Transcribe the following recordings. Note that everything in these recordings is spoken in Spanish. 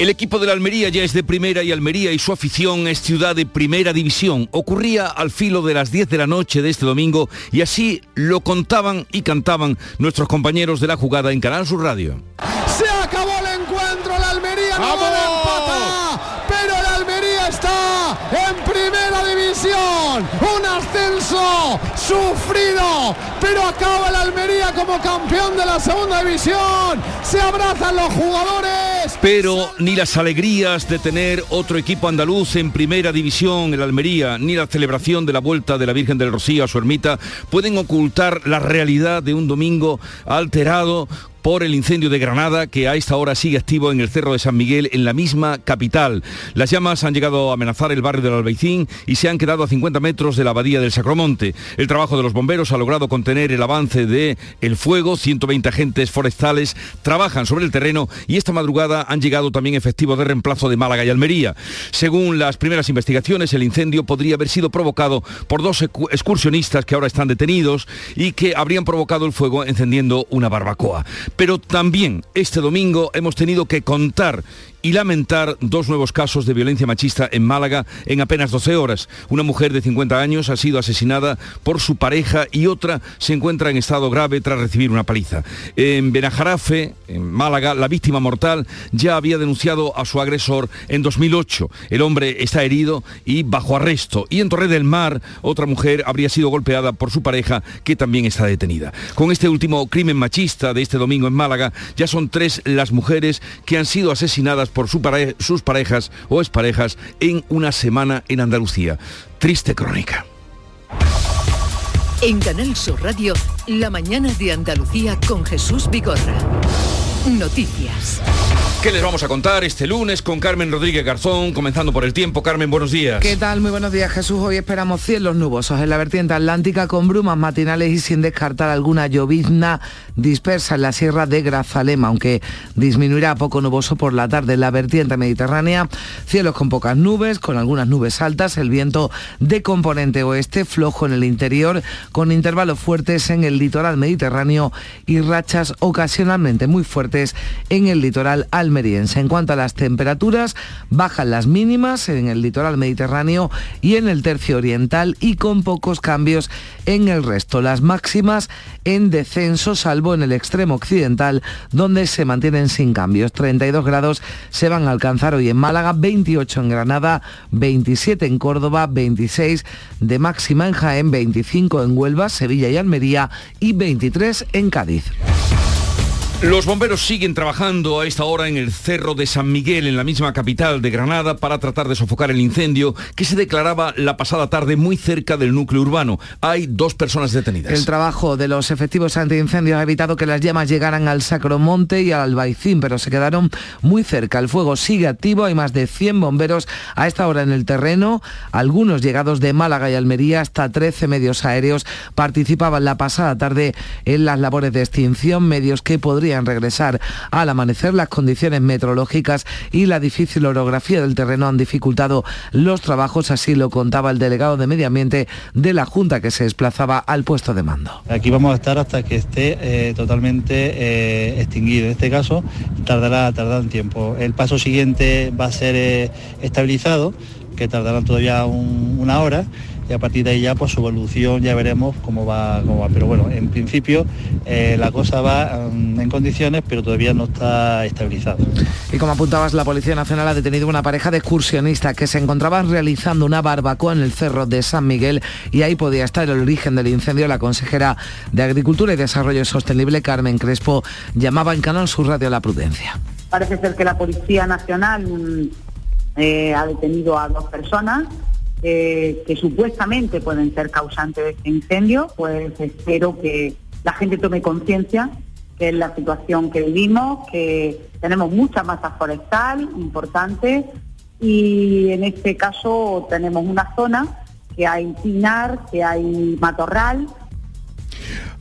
El equipo de la Almería ya es de primera y Almería y su afición es ciudad de primera división. Ocurría al filo de las 10 de la noche de este domingo y así lo contaban y cantaban nuestros compañeros de la jugada en Canal Sur Radio. Se acabó el encuentro, la Almería no puede empatar, pero la Almería está en primera división. Un ascenso sufrido, pero acaba la Almería como campeón de la segunda división. Se abrazan los jugadores. Pero ni las alegrías de tener otro equipo andaluz en primera división, el Almería, ni la celebración de la vuelta de la Virgen del Rocío a su ermita pueden ocultar la realidad de un domingo alterado por el incendio de Granada que a esta hora sigue activo en el Cerro de San Miguel en la misma capital. Las llamas han llegado a amenazar el barrio del Albaicín y se han quedado a 50 metros de la abadía del Sacromonte. El trabajo de los bomberos ha logrado contener el avance de el fuego. 120 agentes forestales trabajan sobre el terreno y esta madrugada han llegado también efectivos de reemplazo de Málaga y Almería. Según las primeras investigaciones, el incendio podría haber sido provocado por dos excursionistas que ahora están detenidos y que habrían provocado el fuego encendiendo una barbacoa. Pero también este domingo hemos tenido que contar y lamentar dos nuevos casos de violencia machista en Málaga en apenas 12 horas. Una mujer de 50 años ha sido asesinada por su pareja y otra se encuentra en estado grave tras recibir una paliza. En Benajarafe, en Málaga, la víctima mortal ya había denunciado a su agresor en 2008. El hombre está herido y bajo arresto. Y en Torre del Mar, otra mujer habría sido golpeada por su pareja que también está detenida. Con este último crimen machista de este domingo en Málaga, ya son tres las mujeres que han sido asesinadas por sus parejas o exparejas en una semana en Andalucía. Triste crónica. En Canal Sur Radio, la mañana de Andalucía con Jesús Bigorra. Noticias. ¿Qué les vamos a contar este lunes con Carmen Rodríguez Garzón? Comenzando por el tiempo. Carmen, buenos días. ¿Qué tal? Muy buenos días, Jesús. Hoy esperamos cielos nubosos en la vertiente atlántica con brumas matinales y sin descartar alguna llovizna dispersa en la sierra de Grazalema, aunque disminuirá poco nuboso por la tarde en la vertiente mediterránea. Cielos con pocas nubes, con algunas nubes altas, el viento de componente oeste flojo en el interior, con intervalos fuertes en el litoral mediterráneo y rachas ocasionalmente muy fuertes en el litoral al en cuanto a las temperaturas, bajan las mínimas en el litoral mediterráneo y en el tercio oriental y con pocos cambios en el resto. Las máximas en descenso, salvo en el extremo occidental, donde se mantienen sin cambios. 32 grados se van a alcanzar hoy en Málaga, 28 en Granada, 27 en Córdoba, 26 de máxima en Jaén, 25 en Huelva, Sevilla y Almería y 23 en Cádiz. Los bomberos siguen trabajando a esta hora en el Cerro de San Miguel, en la misma capital de Granada, para tratar de sofocar el incendio que se declaraba la pasada tarde muy cerca del núcleo urbano. Hay dos personas detenidas. El trabajo de los efectivos antiincendios ha evitado que las llamas llegaran al Sacromonte y al Albaicín, pero se quedaron muy cerca. El fuego sigue activo, hay más de 100 bomberos a esta hora en el terreno, algunos llegados de Málaga y Almería, hasta 13 medios aéreos participaban la pasada tarde en las labores de extinción, medios que podrían regresar al amanecer. Las condiciones meteorológicas y la difícil orografía del terreno han dificultado los trabajos, así lo contaba el delegado de Medio Ambiente de la Junta que se desplazaba al puesto de mando. Aquí vamos a estar hasta que esté eh, totalmente eh, extinguido. En este caso tardará, tardará un tiempo. El paso siguiente va a ser eh, estabilizado, que tardará todavía una hora y a partir de ahí ya pues su evolución ya veremos cómo va, cómo va. Pero bueno, en principio eh, la cosa va mm, en condiciones, pero todavía no está estabilizado. Y como apuntabas, la Policía Nacional ha detenido una pareja de excursionistas que se encontraban realizando una barbacoa en el cerro de San Miguel y ahí podía estar el origen del incendio. La consejera de Agricultura y Desarrollo Sostenible, Carmen Crespo, llamaba en Canal Sur Radio a la prudencia. Parece ser que la Policía Nacional mm, eh, ha detenido a dos personas eh, que supuestamente pueden ser causantes de este incendio, pues espero que la gente tome conciencia que es la situación que vivimos, que tenemos mucha masa forestal importante y en este caso tenemos una zona que hay pinar, que hay matorral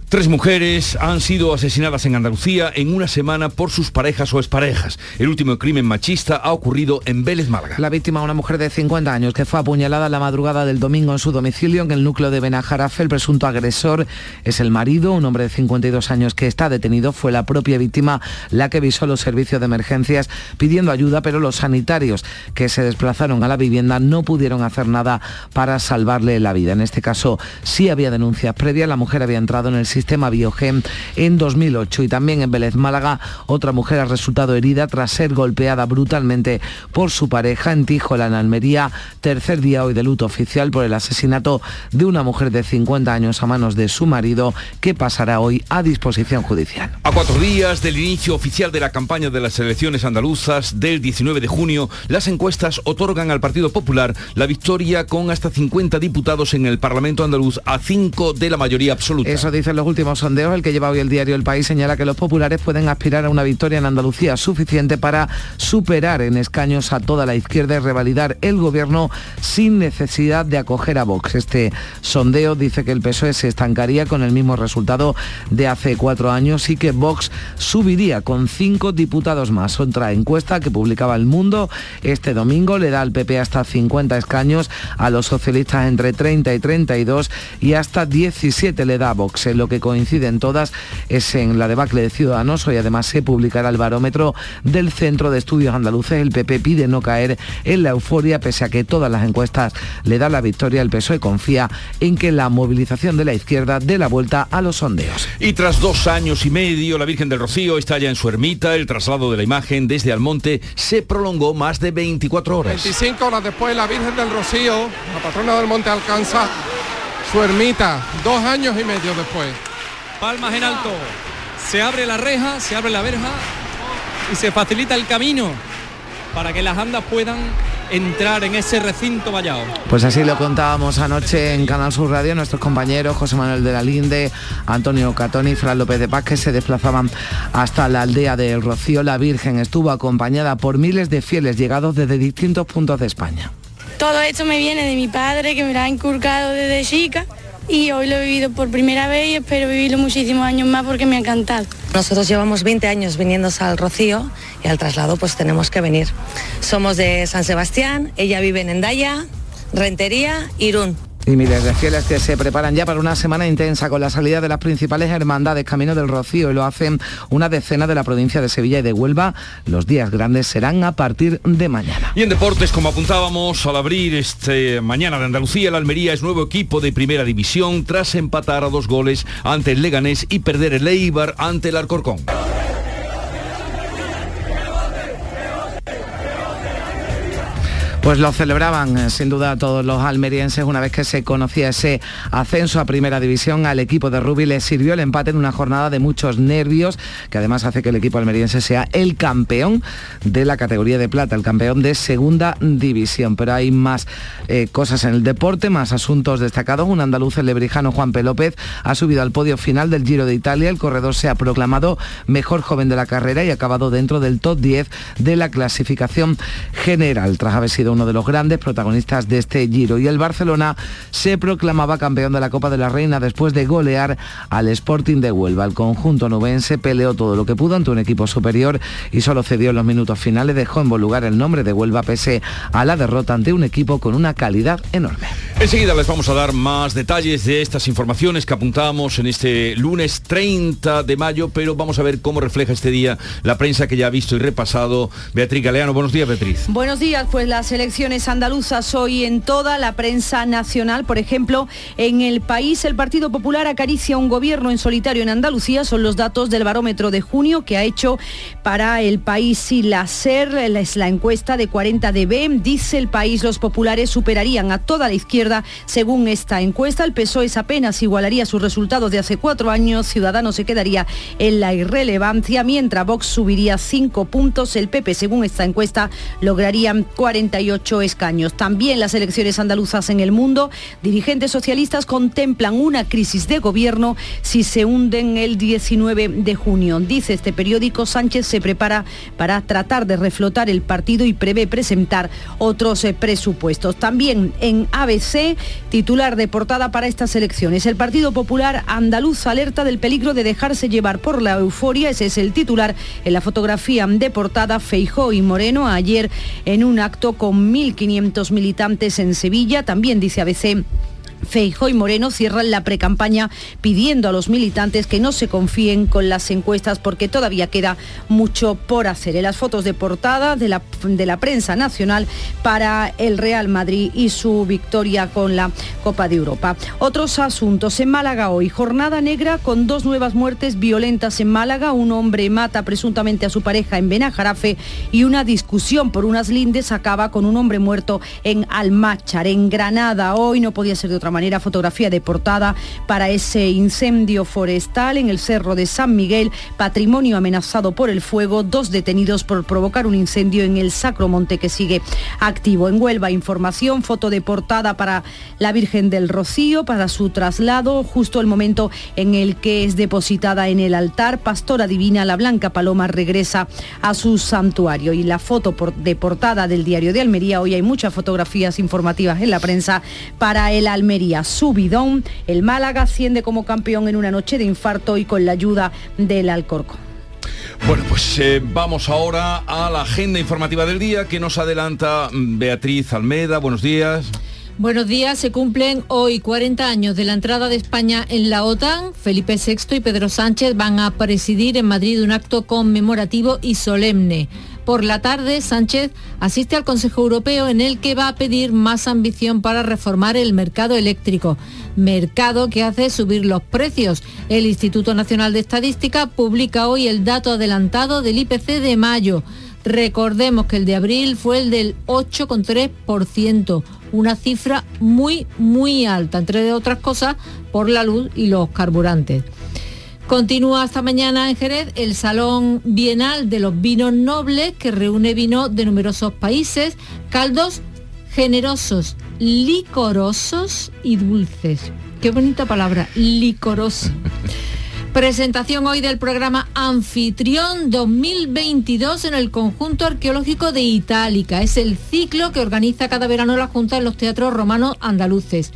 Tres mujeres han sido asesinadas en Andalucía en una semana por sus parejas o exparejas. El último crimen machista ha ocurrido en Vélez, Málaga. La víctima, una mujer de 50 años que fue apuñalada la madrugada del domingo en su domicilio en el núcleo de Benajarafe. El presunto agresor es el marido, un hombre de 52 años que está detenido. Fue la propia víctima la que visó los servicios de emergencias pidiendo ayuda, pero los sanitarios que se desplazaron a la vivienda no pudieron hacer nada para salvarle la vida. En este caso sí había denuncias previas. La mujer había entrado en el sistema Biogen en 2008 y también en Vélez Málaga otra mujer ha resultado herida tras ser golpeada brutalmente por su pareja en Tijola, en Almería, tercer día hoy de luto oficial por el asesinato de una mujer de 50 años a manos de su marido que pasará hoy a disposición judicial. A cuatro días del inicio oficial de la campaña de las elecciones andaluzas del 19 de junio, las encuestas otorgan al Partido Popular la victoria con hasta 50 diputados en el Parlamento andaluz a 5 de la mayoría absoluta. Eso dicen los últimos sondeos. El que lleva hoy el diario El País señala que los populares pueden aspirar a una victoria en Andalucía suficiente para superar en escaños a toda la izquierda y revalidar el gobierno sin necesidad de acoger a Vox. Este sondeo dice que el PSOE se estancaría con el mismo resultado de hace cuatro años y que Vox subiría con cinco diputados más. Otra encuesta que publicaba El Mundo este domingo le da al PP hasta 50 escaños, a los socialistas entre 30 y 32 y hasta 17 le da a Vox. En lo que coinciden todas es en la debacle de Ciudadanos. Hoy además se publicará el barómetro del Centro de Estudios Andaluces. El PP pide no caer en la euforia pese a que todas las encuestas le dan la victoria. El PSOE confía en que la movilización de la izquierda dé la vuelta a los sondeos. Y tras dos años y medio, la Virgen del Rocío está ya en su ermita. El traslado de la imagen desde Almonte se prolongó más de 24 horas. 25 horas después, la Virgen del Rocío, la patrona del monte, alcanza su ermita, dos años y medio después. Palmas en alto. Se abre la reja, se abre la verja y se facilita el camino para que las andas puedan entrar en ese recinto vallado. Pues así lo contábamos anoche en Canal Sur Radio, nuestros compañeros José Manuel de la Linde, Antonio Catoni y Fran López de Paz, que se desplazaban hasta la aldea del Rocío. La Virgen estuvo acompañada por miles de fieles llegados desde distintos puntos de España. Todo esto me viene de mi padre, que me lo ha inculcado desde chica y hoy lo he vivido por primera vez y espero vivirlo muchísimos años más porque me ha encantado. Nosotros llevamos 20 años viniendo al Rocío y al traslado pues tenemos que venir. Somos de San Sebastián, ella vive en Endaya, Rentería, Irún. Y miles de fieles que se preparan ya para una semana intensa con la salida de las principales hermandades Camino del Rocío y lo hacen una decena de la provincia de Sevilla y de Huelva. Los días grandes serán a partir de mañana. Y en deportes, como apuntábamos al abrir este mañana de Andalucía, el Almería es nuevo equipo de primera división tras empatar a dos goles ante el Leganés y perder el Eibar ante el Alcorcón. Pues lo celebraban eh, sin duda todos los almerienses una vez que se conocía ese ascenso a primera división al equipo de Rubí le sirvió el empate en una jornada de muchos nervios que además hace que el equipo almeriense sea el campeón de la categoría de plata, el campeón de segunda división. Pero hay más eh, cosas en el deporte, más asuntos destacados. Un andaluz, el lebrijano Juan P. López, ha subido al podio final del Giro de Italia. El corredor se ha proclamado mejor joven de la carrera y ha acabado dentro del top 10 de la clasificación general, tras haber sido uno de los grandes protagonistas de este Giro. Y el Barcelona se proclamaba campeón de la Copa de la Reina después de golear al Sporting de Huelva. El conjunto nubense peleó todo lo que pudo ante un equipo superior y solo cedió en los minutos finales. Dejó en buen lugar el nombre de Huelva pese a la derrota ante un equipo con una calidad enorme. Enseguida les vamos a dar más detalles de estas informaciones que apuntamos en este lunes 30 de mayo, pero vamos a ver cómo refleja este día la prensa que ya ha visto y repasado Beatriz Galeano. Buenos días, Beatriz. Buenos días, pues las elecciones andaluzas hoy en toda la prensa nacional. Por ejemplo, en el país el Partido Popular acaricia un gobierno en solitario en Andalucía. Son los datos del barómetro de junio que ha hecho para el país y la SER. Es la encuesta de 40 dB. Dice el país, los populares superarían a toda la izquierda según esta encuesta. El PSOE apenas igualaría sus resultados de hace cuatro años. Ciudadanos se quedaría en la irrelevancia, mientras Vox subiría cinco puntos. El PP, según esta encuesta, lograrían 48 48 escaños. También las elecciones andaluzas en el mundo, dirigentes socialistas contemplan una crisis de gobierno si se hunden el 19 de junio. Dice este periódico, Sánchez se prepara para tratar de reflotar el partido y prevé presentar otros eh, presupuestos. También en ABC, titular de portada para estas elecciones, el Partido Popular Andaluz alerta del peligro de dejarse llevar por la euforia, ese es el titular en la fotografía de portada Feijó y Moreno ayer en un acto con 1.500 militantes en Sevilla, también dice ABC Feijo y Moreno cierran la precampaña pidiendo a los militantes que no se confíen con las encuestas porque todavía queda mucho por hacer. En las fotos de portada de la, de la prensa nacional para el Real Madrid y su victoria con la Copa de Europa. Otros asuntos en Málaga hoy. Jornada negra con dos nuevas muertes violentas en Málaga. Un hombre mata presuntamente a su pareja en Benajarafe y una discusión por unas lindes acaba con un hombre muerto en Almáchar, en Granada. Hoy no podía ser de otra manera fotografía de portada para ese incendio forestal en el Cerro de San Miguel, patrimonio amenazado por el fuego, dos detenidos por provocar un incendio en el Sacro Monte que sigue activo. En Huelva, información, foto de portada para la Virgen del Rocío, para su traslado, justo el momento en el que es depositada en el altar, Pastora Divina, la Blanca Paloma regresa a su santuario. Y la foto de portada del diario de Almería, hoy hay muchas fotografías informativas en la prensa para el Almería Subidón. El Málaga asciende como campeón en una noche de infarto y con la ayuda del Alcorcón. Bueno, pues eh, vamos ahora a la agenda informativa del día que nos adelanta mm, Beatriz Almeda. Buenos días. Buenos días, se cumplen hoy 40 años de la entrada de España en la OTAN. Felipe VI y Pedro Sánchez van a presidir en Madrid un acto conmemorativo y solemne. Por la tarde, Sánchez asiste al Consejo Europeo en el que va a pedir más ambición para reformar el mercado eléctrico, mercado que hace subir los precios. El Instituto Nacional de Estadística publica hoy el dato adelantado del IPC de mayo. Recordemos que el de abril fue el del 8,3%, una cifra muy, muy alta, entre otras cosas, por la luz y los carburantes. Continúa esta mañana en Jerez el Salón Bienal de los Vinos Nobles que reúne vino de numerosos países, caldos generosos, licorosos y dulces. Qué bonita palabra, licoroso. Presentación hoy del programa Anfitrión 2022 en el conjunto arqueológico de Itálica. Es el ciclo que organiza cada verano la Junta en los teatros romanos andaluces.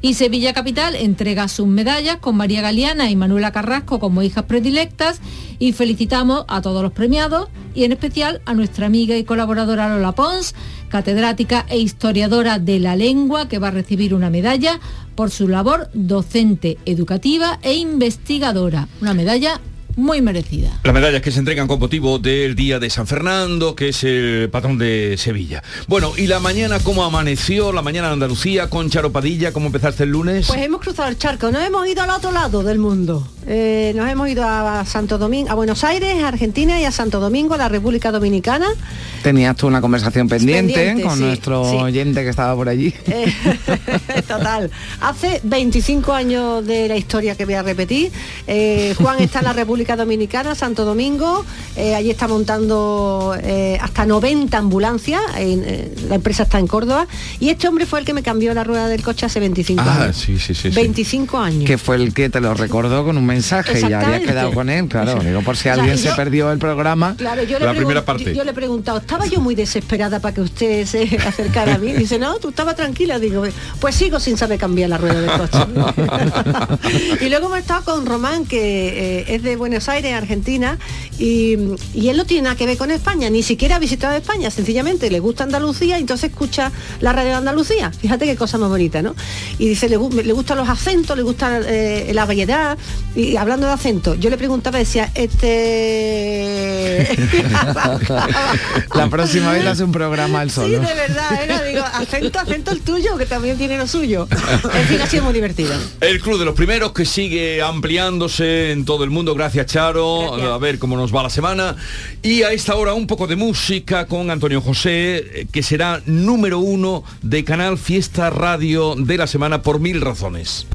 Y Sevilla Capital entrega sus medallas con María Galeana y Manuela Carrasco como hijas predilectas y felicitamos a todos los premiados y en especial a nuestra amiga y colaboradora Lola Pons, catedrática e historiadora de la lengua que va a recibir una medalla por su labor docente, educativa e investigadora. Una medalla muy merecida. Las medallas que se entregan con motivo del Día de San Fernando, que es el patrón de Sevilla. Bueno, ¿y la mañana cómo amaneció? La mañana en Andalucía con Charo Padilla, ¿cómo empezaste el lunes? Pues hemos cruzado el charco, nos hemos ido al otro lado del mundo. Eh, nos hemos ido a Santo Domingo, a Buenos Aires, a Argentina y a Santo Domingo, a la República Dominicana. Tenías tú una conversación pendiente, con nuestro oyente que estaba por allí. Eh, total. Hace 25 años de la historia que voy a repetir. Eh, Juan está en la República Dominicana, Santo Domingo. Eh, allí está montando eh, hasta 90 ambulancias. Eh, la empresa está en Córdoba. Y este hombre fue el que me cambió la rueda del coche hace 25 ah, años. Sí, sí, sí, 25 años. Que fue el que te lo recordó con un mensaje y ya había quedado con él, claro. Digo, por si alguien se perdió el programa. Claro, yo la primera parte. Yo, le he preguntado, ¿estaba yo muy desesperada para que usted se acercara a mí? dice, no, tú estabas tranquila. Digo, pues sigo sin saber cambiar la rueda del coche. y luego hemos estado con Román, que es de Buenos Aires, Argentina, y, él no tiene nada que ver con España, ni siquiera ha visitado España, sencillamente le gusta Andalucía y entonces escucha la radio de Andalucía. Fíjate qué cosa más bonita, ¿no? Y dice, le, le gustan los acentos, le gusta eh, la variedad, y hablando de acentos, yo le preguntaba, decía, este... la próxima vez hace un programa al solo. Sí, de verdad, era, digo, acento, acento el tuyo, que también tiene lo suyo. En fin, ha sido muy divertido. El Club de los Primeros que sigue ampliándose en todo el mundo, gracias Charo, a ver cómo nos va la semana. Y a esta hora un poco de música con Antonio José, eh, que será número uno de Canal Fiesta Radio de la semana por mil razones.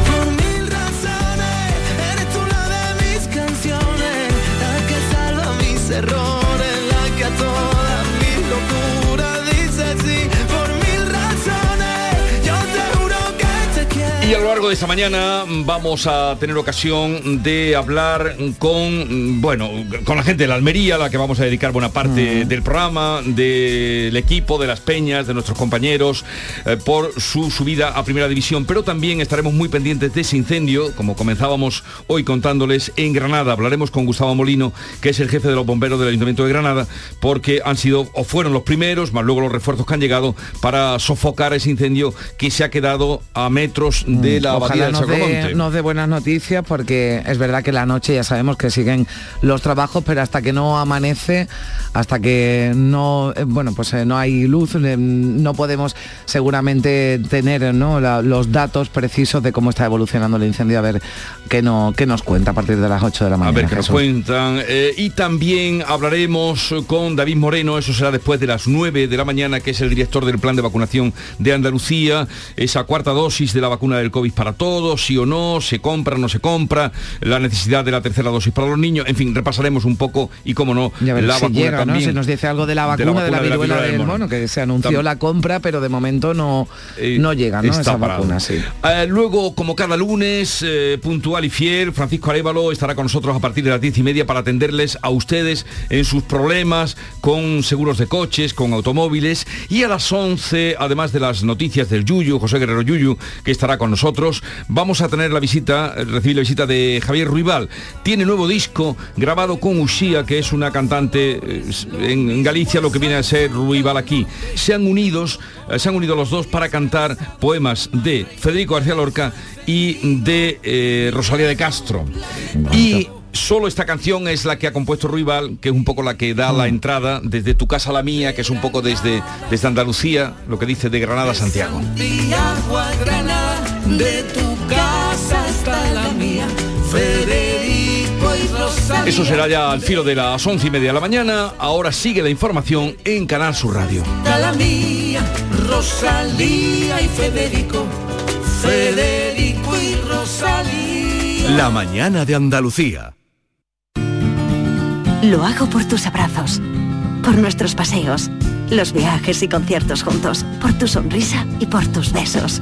De esta mañana vamos a tener ocasión de hablar con, bueno, con la gente de la Almería, a la que vamos a dedicar buena parte del programa, del equipo, de las peñas, de nuestros compañeros, eh, por su subida a Primera División. Pero también estaremos muy pendientes de ese incendio, como comenzábamos hoy contándoles en Granada. Hablaremos con Gustavo Molino, que es el jefe de los bomberos del Ayuntamiento de Granada, porque han sido o fueron los primeros, más luego los refuerzos que han llegado para sofocar ese incendio que se ha quedado a metros de la Ojalá nos dé, nos dé buenas noticias porque es verdad que la noche ya sabemos que siguen los trabajos, pero hasta que no amanece, hasta que no, eh, bueno, pues eh, no hay luz, eh, no podemos seguramente tener ¿no? los datos precisos de cómo está evolucionando el incendio, a ver qué, no, qué nos cuenta a partir de las 8 de la mañana. A ver qué nos cuentan. y también hablaremos con David Moreno, eso será después de las 9 de la mañana, que es el director del plan de vacunación de Andalucía, esa cuarta dosis de la vacuna del COVID para todos, sí o no, se compra, no se compra, la necesidad de la tercera dosis para los niños, en fin, repasaremos un poco y cómo no, la vacuna también. Se nos dice algo de la vacuna, de la, viruela, del, mono. que se anunció la compra, pero de momento no, eh, no llega, ¿no? Esa vacuna, sí. Eh, luego, como cada lunes, eh, puntual y fiel, Francisco Arevalo estará con nosotros a partir de las diez y media para atenderles a ustedes en sus problemas con seguros de coches, con automóviles y a las 11, además de las noticias del Yuyu, José Guerrero Yuyu, que estará con nosotros, vamos a tener la visita, recibir la visita de Javier Ruibal. Tiene nuevo disco grabado con Ushia, que es una cantante eh, en, Galicia, lo que viene a ser Ruibal aquí. Se han unidos, eh, se han unido los dos para cantar poemas de Federico García Lorca y de eh, Rosalía de Castro. Y Solo esta canción es la que ha compuesto Ruibal, que es un poco la que da la mm. entrada desde tu casa a la mía, que es un poco desde, desde Andalucía, lo que dice de Granada a Santiago. De tu casa está la mía, Eso será ya al filo de las once y media de la mañana. Ahora sigue la información en Canal Sur Radio. La mía, Rosalía y Federico, Federico y Rosalía. La mañana de Andalucía. Lo hago por tus abrazos, por nuestros paseos, los viajes y conciertos juntos, por tu sonrisa y por tus besos.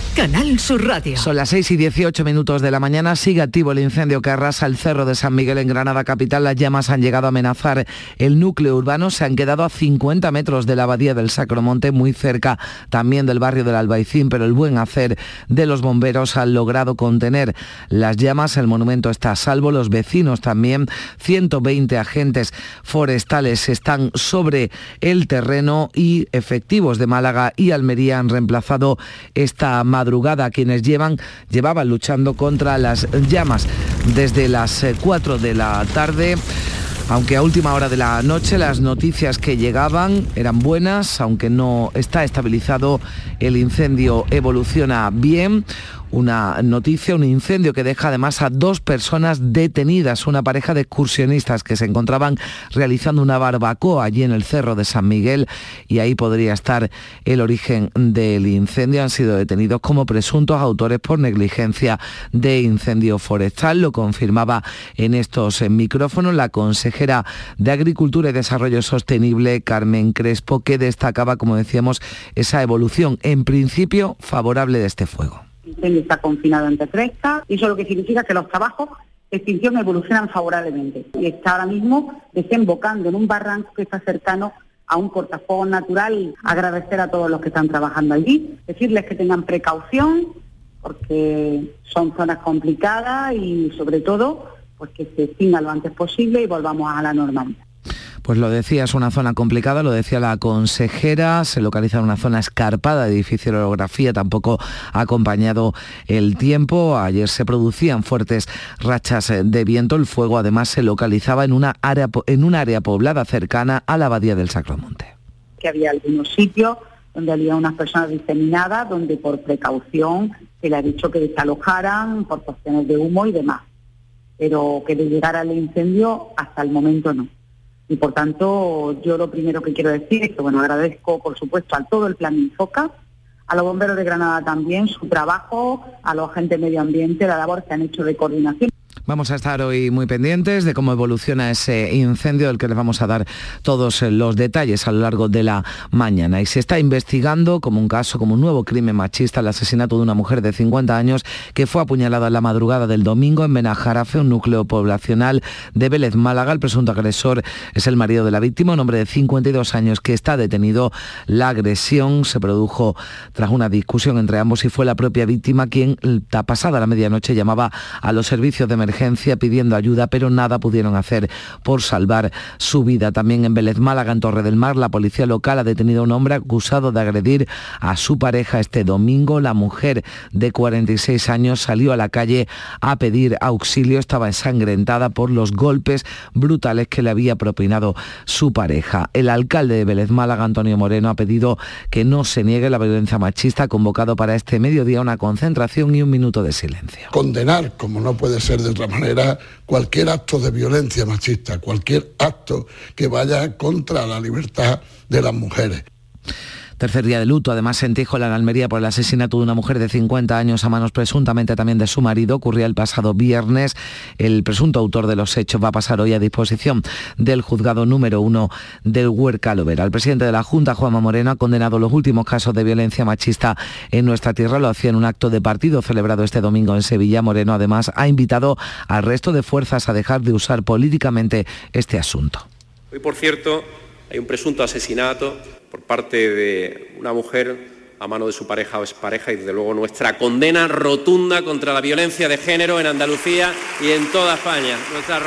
Canal Sur Radio. Son las 6 y 18 minutos de la mañana. Sigue activo el incendio que arrasa el Cerro de San Miguel en Granada Capital. Las llamas han llegado a amenazar el núcleo urbano. Se han quedado a 50 metros de la abadía del Sacromonte, muy cerca también del barrio del Albaicín, pero el buen hacer de los bomberos ha logrado contener las llamas. El monumento está a salvo. Los vecinos también. 120 agentes forestales están sobre el terreno y efectivos de Málaga y Almería han reemplazado esta madrugada quienes llevan, llevaban luchando contra las llamas desde las 4 eh, de la tarde. Aunque a última hora de la noche las noticias que llegaban eran buenas, aunque no está estabilizado, el incendio evoluciona bien una noticia, un incendio que deja además a dos personas detenidas, una pareja de excursionistas que se encontraban realizando una barbacoa allí en el Cerro de San Miguel y ahí podría estar el origen del incendio. Han sido detenidos como presuntos autores por negligencia de incendio forestal. Lo confirmaba en estos micrófonos la consejera de Agricultura y Desarrollo Sostenible, Carmen Crespo, que destacaba, como decíamos, esa evolución en principio favorable de este fuego incendio está confinado entre crestas y eso lo que significa que los trabajos de extinción evolucionan favorablemente y está ahora mismo desembocando en un barranco que está cercano a un cortafuegos natural. Agradecer a todos los que están trabajando allí, decirles que tengan precaución porque son zonas complicadas y sobre todo pues que se extinga lo antes posible y volvamos a la normalidad. Pues lo decía, es una zona complicada, lo decía la consejera, se localiza en una zona escarpada de difícil orografía, tampoco ha acompañado el tiempo. Ayer se producían fuertes rachas de viento, el fuego además se localizaba en una área, en un área poblada cercana a la abadía del Sacromonte. Que había algunos sitios donde había unas personas diseminadas, donde por precaución se le ha dicho que desalojaran por cuestiones de humo y demás. Pero que le llegara el incendio hasta el momento no. Y por tanto, yo lo primero que quiero decir es que, bueno, agradezco, por supuesto, a todo el plan Infoca, a los bomberos de Granada también, su trabajo, a los agentes de medio ambiente, la labor que han hecho de coordinación. Vamos a estar hoy muy pendientes de cómo evoluciona ese incendio del que les vamos a dar todos los detalles a lo largo de la mañana. Y se está investigando como un caso, como un nuevo crimen machista, el asesinato de una mujer de 50 años que fue apuñalada en la madrugada del domingo en Benajarafe, un núcleo poblacional de Vélez, Málaga. El presunto agresor es el marido de la víctima, un hombre de 52 años que está detenido. La agresión se produjo tras una discusión entre ambos y fue la propia víctima quien, pasada la medianoche, llamaba a los servicios de emergencia pidiendo ayuda, pero nada pudieron hacer por salvar su vida. También en Vélez Málaga, en Torre del Mar, la policía local ha detenido a un hombre acusado de agredir a su pareja este domingo. La mujer de 46 años salió a la calle a pedir auxilio. Estaba ensangrentada por los golpes brutales que le había propinado su pareja. El alcalde de Vélez Málaga, Antonio Moreno, ha pedido que no se niegue la violencia machista, convocado para este mediodía una concentración y un minuto de silencio. Condenar, como no puede ser de manera cualquier acto de violencia machista, cualquier acto que vaya contra la libertad de las mujeres. Tercer día de luto, además en Tijola, en Almería, por el asesinato de una mujer de 50 años a manos presuntamente también de su marido. Ocurría el pasado viernes. El presunto autor de los hechos va a pasar hoy a disposición del juzgado número uno del Huercalovera. El presidente de la Junta, Juanma Moreno, ha condenado los últimos casos de violencia machista en nuestra tierra. Lo hacía en un acto de partido celebrado este domingo en Sevilla. Moreno, además, ha invitado al resto de fuerzas a dejar de usar políticamente este asunto. Hoy, por cierto, hay un presunto asesinato por parte de una mujer a mano de su pareja o expareja y desde luego nuestra condena rotunda contra la violencia de género en Andalucía y en toda España. Nuestra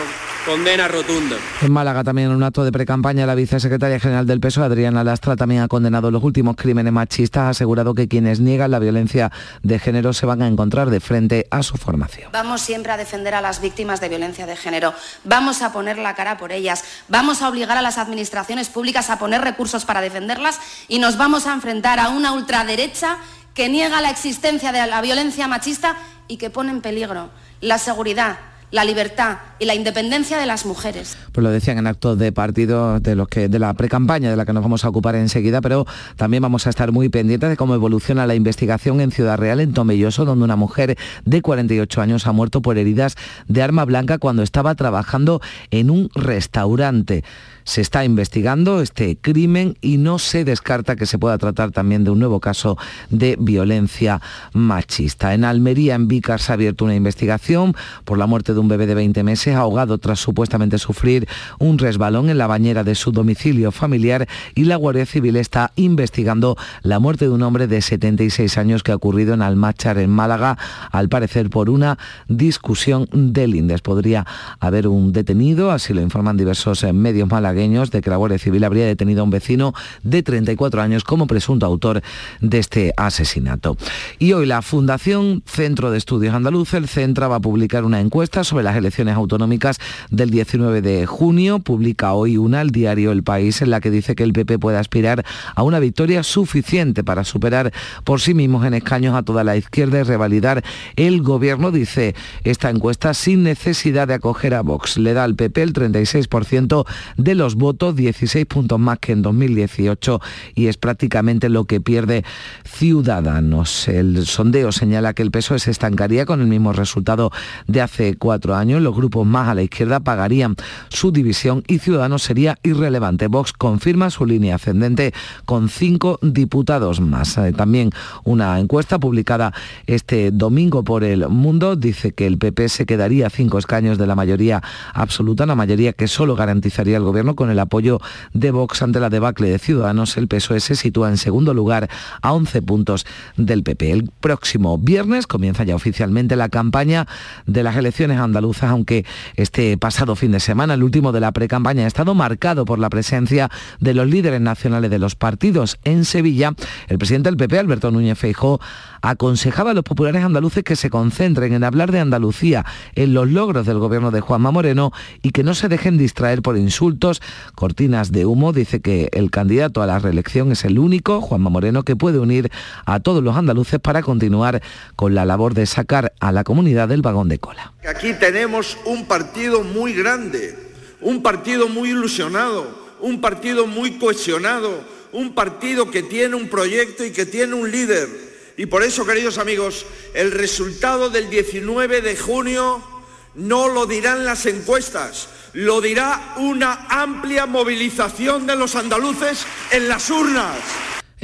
condena rotunda. En Málaga también en un acto de precampaña la vicesecretaria general del PSOE, Adriana Lastra, también ha condenado los últimos crímenes machistas, ha asegurado que quienes niegan la violencia de género se van a encontrar de frente a su formación. Vamos siempre a defender a las víctimas de violencia de género, vamos a poner la cara por ellas, vamos a obligar a las administraciones públicas a poner recursos para defenderlas y nos vamos a enfrentar a una ultra derecha que niega la existencia de la violencia machista y que pone en peligro la seguridad, la libertad y la independencia de las mujeres. Pues lo decían en actos de partido de los que de la precampaña de la que nos vamos a ocupar enseguida, pero también vamos a estar muy pendientes de cómo evoluciona la investigación en Ciudad Real, en Tomelloso, donde una mujer de 48 años ha muerto por heridas de arma blanca cuando estaba trabajando en un restaurante. Se está investigando este crimen y no se descarta que se pueda tratar también de un nuevo caso de violencia machista. En Almería, en Vícar, se ha abierto una investigación por la muerte de un bebé de 20 meses ahogado tras supuestamente sufrir un resbalón en la bañera de su domicilio familiar y la Guardia Civil está investigando la muerte de un hombre de 76 años que ha ocurrido en Almachar, en Málaga, al parecer por una discusión de lindes. Podría haber un detenido, así lo informan diversos medios malagueños de que la Guardia Civil habría detenido a un vecino de 34 años como presunto autor de este asesinato. Y hoy la Fundación Centro de Estudios Andaluz, el Centra, va a publicar una encuesta sobre las elecciones autonómicas del 19 de junio. Publica hoy una al diario El País en la que dice que el PP puede aspirar a una victoria suficiente para superar por sí mismos en escaños a toda la izquierda y revalidar el gobierno, dice esta encuesta, sin necesidad de acoger a Vox. Le da al PP el 36% de los los votos, 16 puntos más que en 2018 y es prácticamente lo que pierde Ciudadanos. El sondeo señala que el PSOE se estancaría con el mismo resultado de hace cuatro años. Los grupos más a la izquierda pagarían su división y Ciudadanos sería irrelevante. Vox confirma su línea ascendente con cinco diputados más. Eh, también una encuesta publicada este domingo por El Mundo dice que el PP se quedaría cinco escaños de la mayoría absoluta, una mayoría que solo garantizaría el gobierno con el apoyo de Vox ante la debacle de Ciudadanos. El PSOE se sitúa en segundo lugar a 11 puntos del PP. El próximo viernes comienza ya oficialmente la campaña de las elecciones andaluzas, aunque este pasado fin de semana, el último de la precampaña, ha estado marcado por la presencia de los líderes nacionales de los partidos. En Sevilla, el presidente del PP, Alberto Núñez Feijó, aconsejaba a los populares andaluces que se concentren en hablar de Andalucía, en los logros del gobierno de Juanma Moreno y que no se dejen distraer por insultos, cortinas de humo. Dice que el candidato a la reelección es el único, Juanma Moreno, que puede unir a todos los andaluces para continuar con la labor de sacar a la comunidad del vagón de cola. Aquí tenemos un partido muy grande, un partido muy ilusionado, un partido muy cohesionado, un partido que tiene un proyecto y que tiene un líder. Y por eso, queridos amigos, el resultado del 19 de junio no lo dirán las encuestas, lo dirá una amplia movilización de los andaluces en las urnas.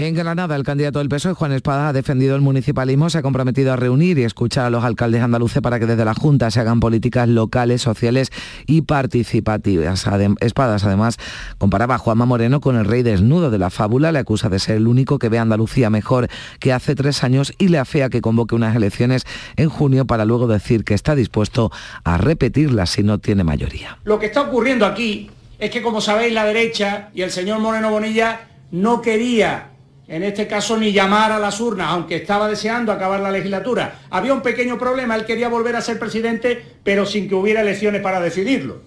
En Granada, el candidato del PSOE, Juan Espada, ha defendido el municipalismo, se ha comprometido a reunir y escuchar a los alcaldes andaluces para que desde la Junta se hagan políticas locales, sociales y participativas. Espadas, además, comparaba a Juanma Moreno con el rey desnudo de la fábula, le acusa de ser el único que ve a Andalucía mejor que hace tres años y le afea que convoque unas elecciones en junio para luego decir que está dispuesto a repetirlas si no tiene mayoría. Lo que está ocurriendo aquí es que, como sabéis, la derecha y el señor Moreno Bonilla no quería en este caso ni llamar a las urnas, aunque estaba deseando acabar la legislatura. Había un pequeño problema, él quería volver a ser presidente, pero sin que hubiera elecciones para decidirlo.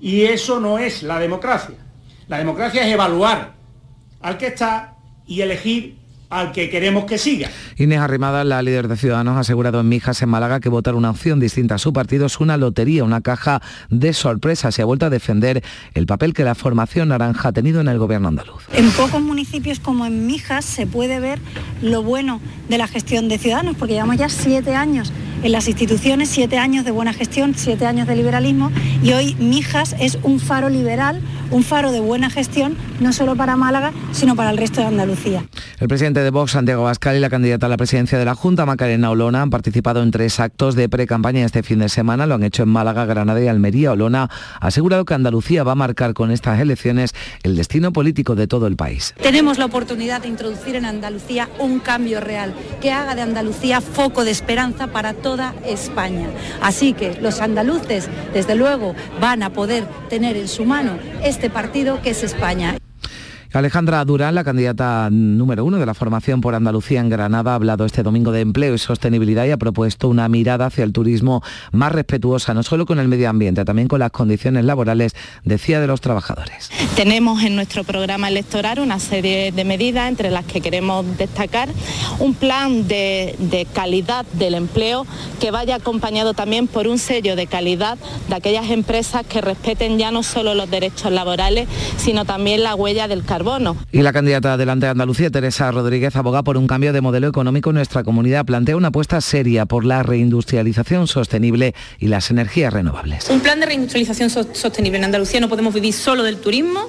Y eso no es la democracia. La democracia es evaluar al que está y elegir al que queremos que siga. Inés Arrimada, la líder de Ciudadanos, ha asegurado en Mijas, en Málaga, que votar una opción distinta a su partido es una lotería, una caja de sorpresas. Se ha vuelto a defender el papel que la formación naranja ha tenido en el gobierno andaluz. En pocos municipios como en Mijas se puede ver lo bueno de la gestión de Ciudadanos, porque llevamos ya siete años en las instituciones, siete años de buena gestión, siete años de liberalismo y hoy Mijas es un faro liberal, un faro de buena gestión, no solo para Málaga, sino para el resto de Andalucía. El presidente de Vox, Santiago Bascal, y la candidata a la presidencia de la Junta, Macarena Olona, han participado en tres actos de pre-campaña este fin de semana. Lo han hecho en Málaga, Granada y Almería. Olona ha asegurado que Andalucía va a marcar con estas elecciones el destino político de todo el país. Tenemos la oportunidad de introducir en Andalucía un cambio real que haga de Andalucía foco de esperanza para todos España. Así que los andaluces, desde luego, van a poder tener en su mano este partido que es España. Alejandra Durán, la candidata número uno de la formación por Andalucía en Granada, ha hablado este domingo de empleo y sostenibilidad y ha propuesto una mirada hacia el turismo más respetuosa, no solo con el medio ambiente, también con las condiciones laborales, decía, de los trabajadores. Tenemos en nuestro programa electoral una serie de medidas entre las que queremos destacar un plan de, calidad del empleo que vaya acompañado también por un sello de calidad de aquellas empresas que respeten ya no solo los derechos laborales, sino también la huella del carbono y la candidata delante de Andalucía, Teresa Rodríguez, aboga por un cambio de modelo económico en nuestra comunidad. Plantea una apuesta seria por la reindustrialización sostenible y las energías renovables. Un plan de reindustrialización sostenible. En Andalucía no podemos vivir solo del turismo.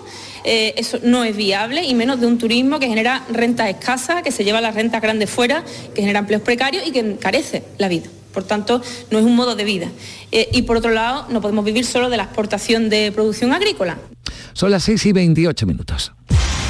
Eh, eso no es viable y menos de un turismo que genera rentas escasas, que se lleva las rentas grandes fuera, que genera empleos precarios y que encarece la vida. Por tanto, no es un modo de vida. Eh, y por otro lado, no podemos vivir solo de la exportación de producción agrícola. Son las 6 y 28 minutos.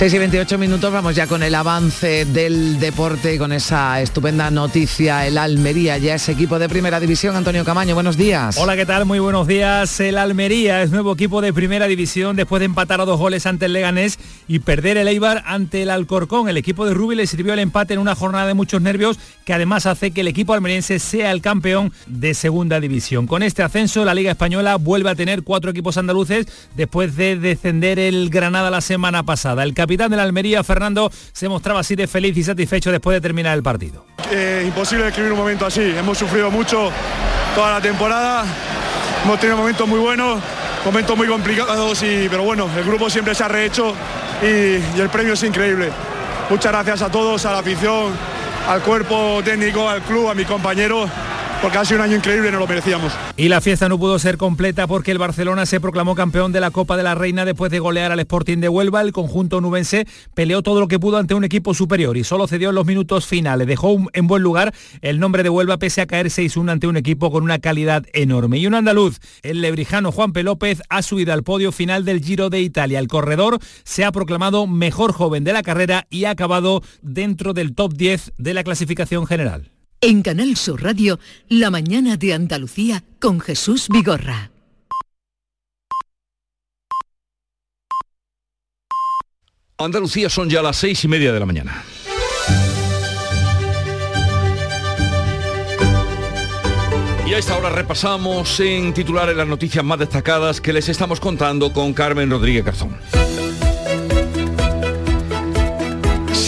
6 y 28 minutos, vamos ya con el avance del deporte, con esa estupenda noticia. El Almería ya es equipo de primera división. Antonio Camaño, buenos días. Hola, ¿qué tal? Muy buenos días. El Almería es nuevo equipo de primera división después de empatar a dos goles ante el Leganés y perder el Eibar ante el Alcorcón. El equipo de Rubi le sirvió el empate en una jornada de muchos nervios que además hace que el equipo almeriense sea el campeón de segunda división. Con este ascenso, la Liga Española vuelve a tener cuatro equipos andaluces después de descender el Granada la semana pasada. El capitán de la Almería, Fernando, se mostraba así de feliz y satisfecho después de terminar el partido. Eh, imposible describir un momento así. Hemos sufrido mucho toda la temporada, hemos tenido momentos muy buenos momentos muy complicados, y, pero bueno, el grupo siempre se ha rehecho y, y el premio es increíble. Muchas gracias a todos, a la afición, al cuerpo técnico, al club, a mis compañeros porque ha sido un año increíble y no lo merecíamos. Y la fiesta no pudo ser completa porque el Barcelona se proclamó campeón de la Copa de la Reina después de golear al Sporting de Huelva. El conjunto nubense peleó todo lo que pudo ante un equipo superior y solo cedió en los minutos finales. Dejó en buen lugar el nombre de Huelva pese a caer 6-1 ante un equipo con una calidad enorme. Y un andaluz, el lebrijano Juan P. López, ha subido al podio final del Giro de Italia. El corredor se ha proclamado mejor joven de la carrera y ha acabado dentro del top 10 de la clasificación general. En Canal Sur Radio, La mañana de Andalucía con Jesús Vigorra. Andalucía son ya las seis y media de la mañana. Y a esta hora repasamos en titulares las noticias más destacadas que les estamos contando con Carmen Rodríguez Garzón.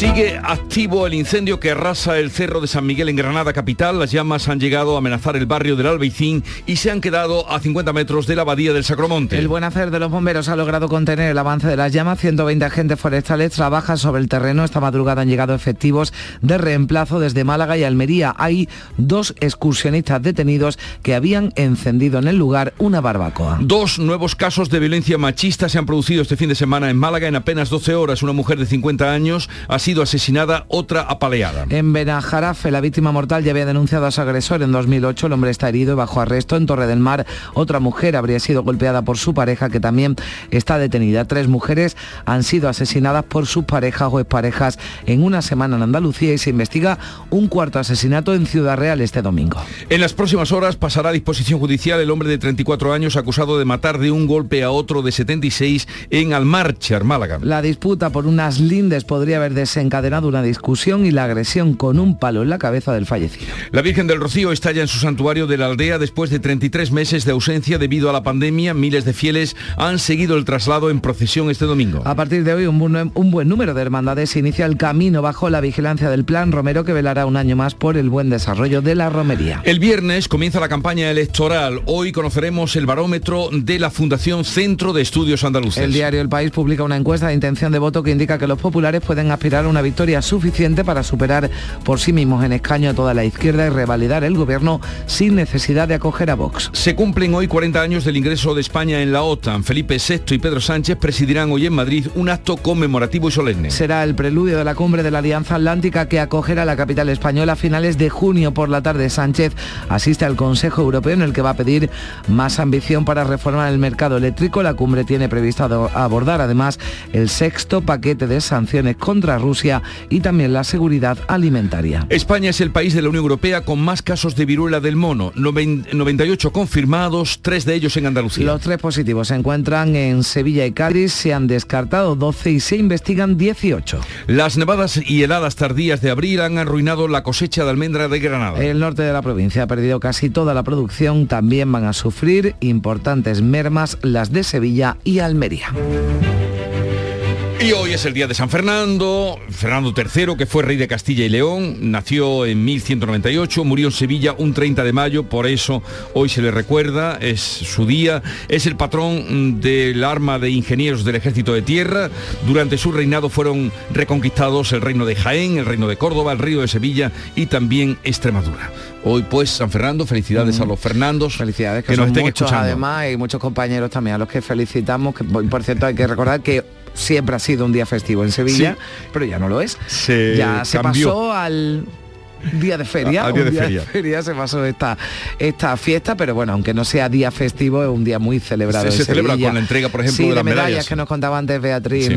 Sigue activo el incendio que arrasa el cerro de San Miguel en Granada capital. Las llamas han llegado a amenazar el barrio del Albeicín y se han quedado a 50 metros de la abadía del Sacromonte. El buen hacer de los bomberos ha logrado contener el avance de las llamas. 120 agentes forestales trabajan sobre el terreno. Esta madrugada han llegado efectivos de reemplazo desde Málaga y Almería. Hay dos excursionistas detenidos que habían encendido en el lugar una barbacoa. Dos nuevos casos de violencia machista se han producido este fin de semana en Málaga. En apenas 12 horas, una mujer de 50 años ha sido asesinada, otra apaleada. En Benajarafe, la víctima mortal ya había denunciado a su agresor en 2008. El hombre está herido y bajo arresto. En Torre del Mar, otra mujer habría sido golpeada por su pareja, que también está detenida. Tres mujeres han sido asesinadas por sus parejas o exparejas en una semana en Andalucía y se investiga un cuarto asesinato en Ciudad Real este domingo. En las próximas horas pasará a disposición judicial el hombre de 34 años acusado de matar de un golpe a otro de 76 en Almarchar, Málaga. La disputa por unas lindes podría haber desencadenado encadenado una discusión y la agresión con un palo en la cabeza del fallecido. La Virgen del Rocío está ya en su santuario de la aldea después de 33 meses de ausencia debido a la pandemia. Miles de fieles han seguido el traslado en procesión este domingo. A partir de hoy, un buen, un buen número de hermandades inicia el camino bajo la vigilancia del Plan Romero que velará un año más por el buen desarrollo de la romería. El viernes comienza la campaña electoral. Hoy conoceremos el barómetro de la Fundación Centro de Estudios Andaluces. El diario El País publica una encuesta de intención de voto que indica que los populares pueden aspirar una victoria suficiente para superar por sí mismos en escaño a toda la izquierda y revalidar el gobierno sin necesidad de acoger a Vox. Se cumplen hoy 40 años del ingreso de España en la OTAN. Felipe VI y Pedro Sánchez presidirán hoy en Madrid un acto conmemorativo y solemne. Será el preludio de la cumbre de la Alianza Atlántica que acogerá la capital española a finales de junio por la tarde. Sánchez asiste al Consejo Europeo en el que va a pedir más ambición para reformar el mercado eléctrico. La cumbre tiene previsto abordar además el sexto paquete de sanciones contra Rusia y también la seguridad alimentaria. España es el país de la Unión Europea con más casos de viruela del mono, 98 confirmados, tres de ellos en Andalucía. Los tres positivos se encuentran en Sevilla y Cádiz, se han descartado 12 y se investigan 18. Las nevadas y heladas tardías de abril han arruinado la cosecha de almendra de Granada. El norte de la provincia ha perdido casi toda la producción, también van a sufrir importantes mermas las de Sevilla y Almería. Y hoy es el día de San Fernando, Fernando III, que fue rey de Castilla y León, nació en 1198, murió en Sevilla un 30 de mayo, por eso hoy se le recuerda, es su día, es el patrón del arma de ingenieros del ejército de tierra, durante su reinado fueron reconquistados el reino de Jaén, el reino de Córdoba, el río de Sevilla y también Extremadura. Hoy pues San Fernando, felicidades a los Fernandos. Felicidades que, nos estén muchos, escuchando. además y muchos compañeros también a los que felicitamos, que por cierto hay que recordar que siempre ha sido un día festivo en Sevilla, pero ya no lo es. ya se pasó al día de feria, día, de, feria. se pasó esta, esta fiesta, pero bueno, aunque no sea día festivo, es un día muy celebrado. Se, celebra con la entrega, por ejemplo, de las medallas. que nos contaba antes Beatriz.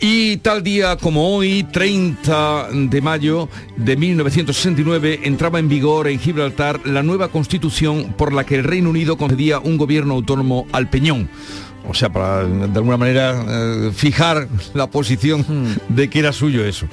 Y tal día como hoy, 30 de mayo de 1969, entraba en vigor en Gibraltar la nueva constitución por la que el Reino Unido concedía un gobierno autónomo al Peñón o sea, para de alguna manera eh, fijar la posición hmm. de que era suyo eso.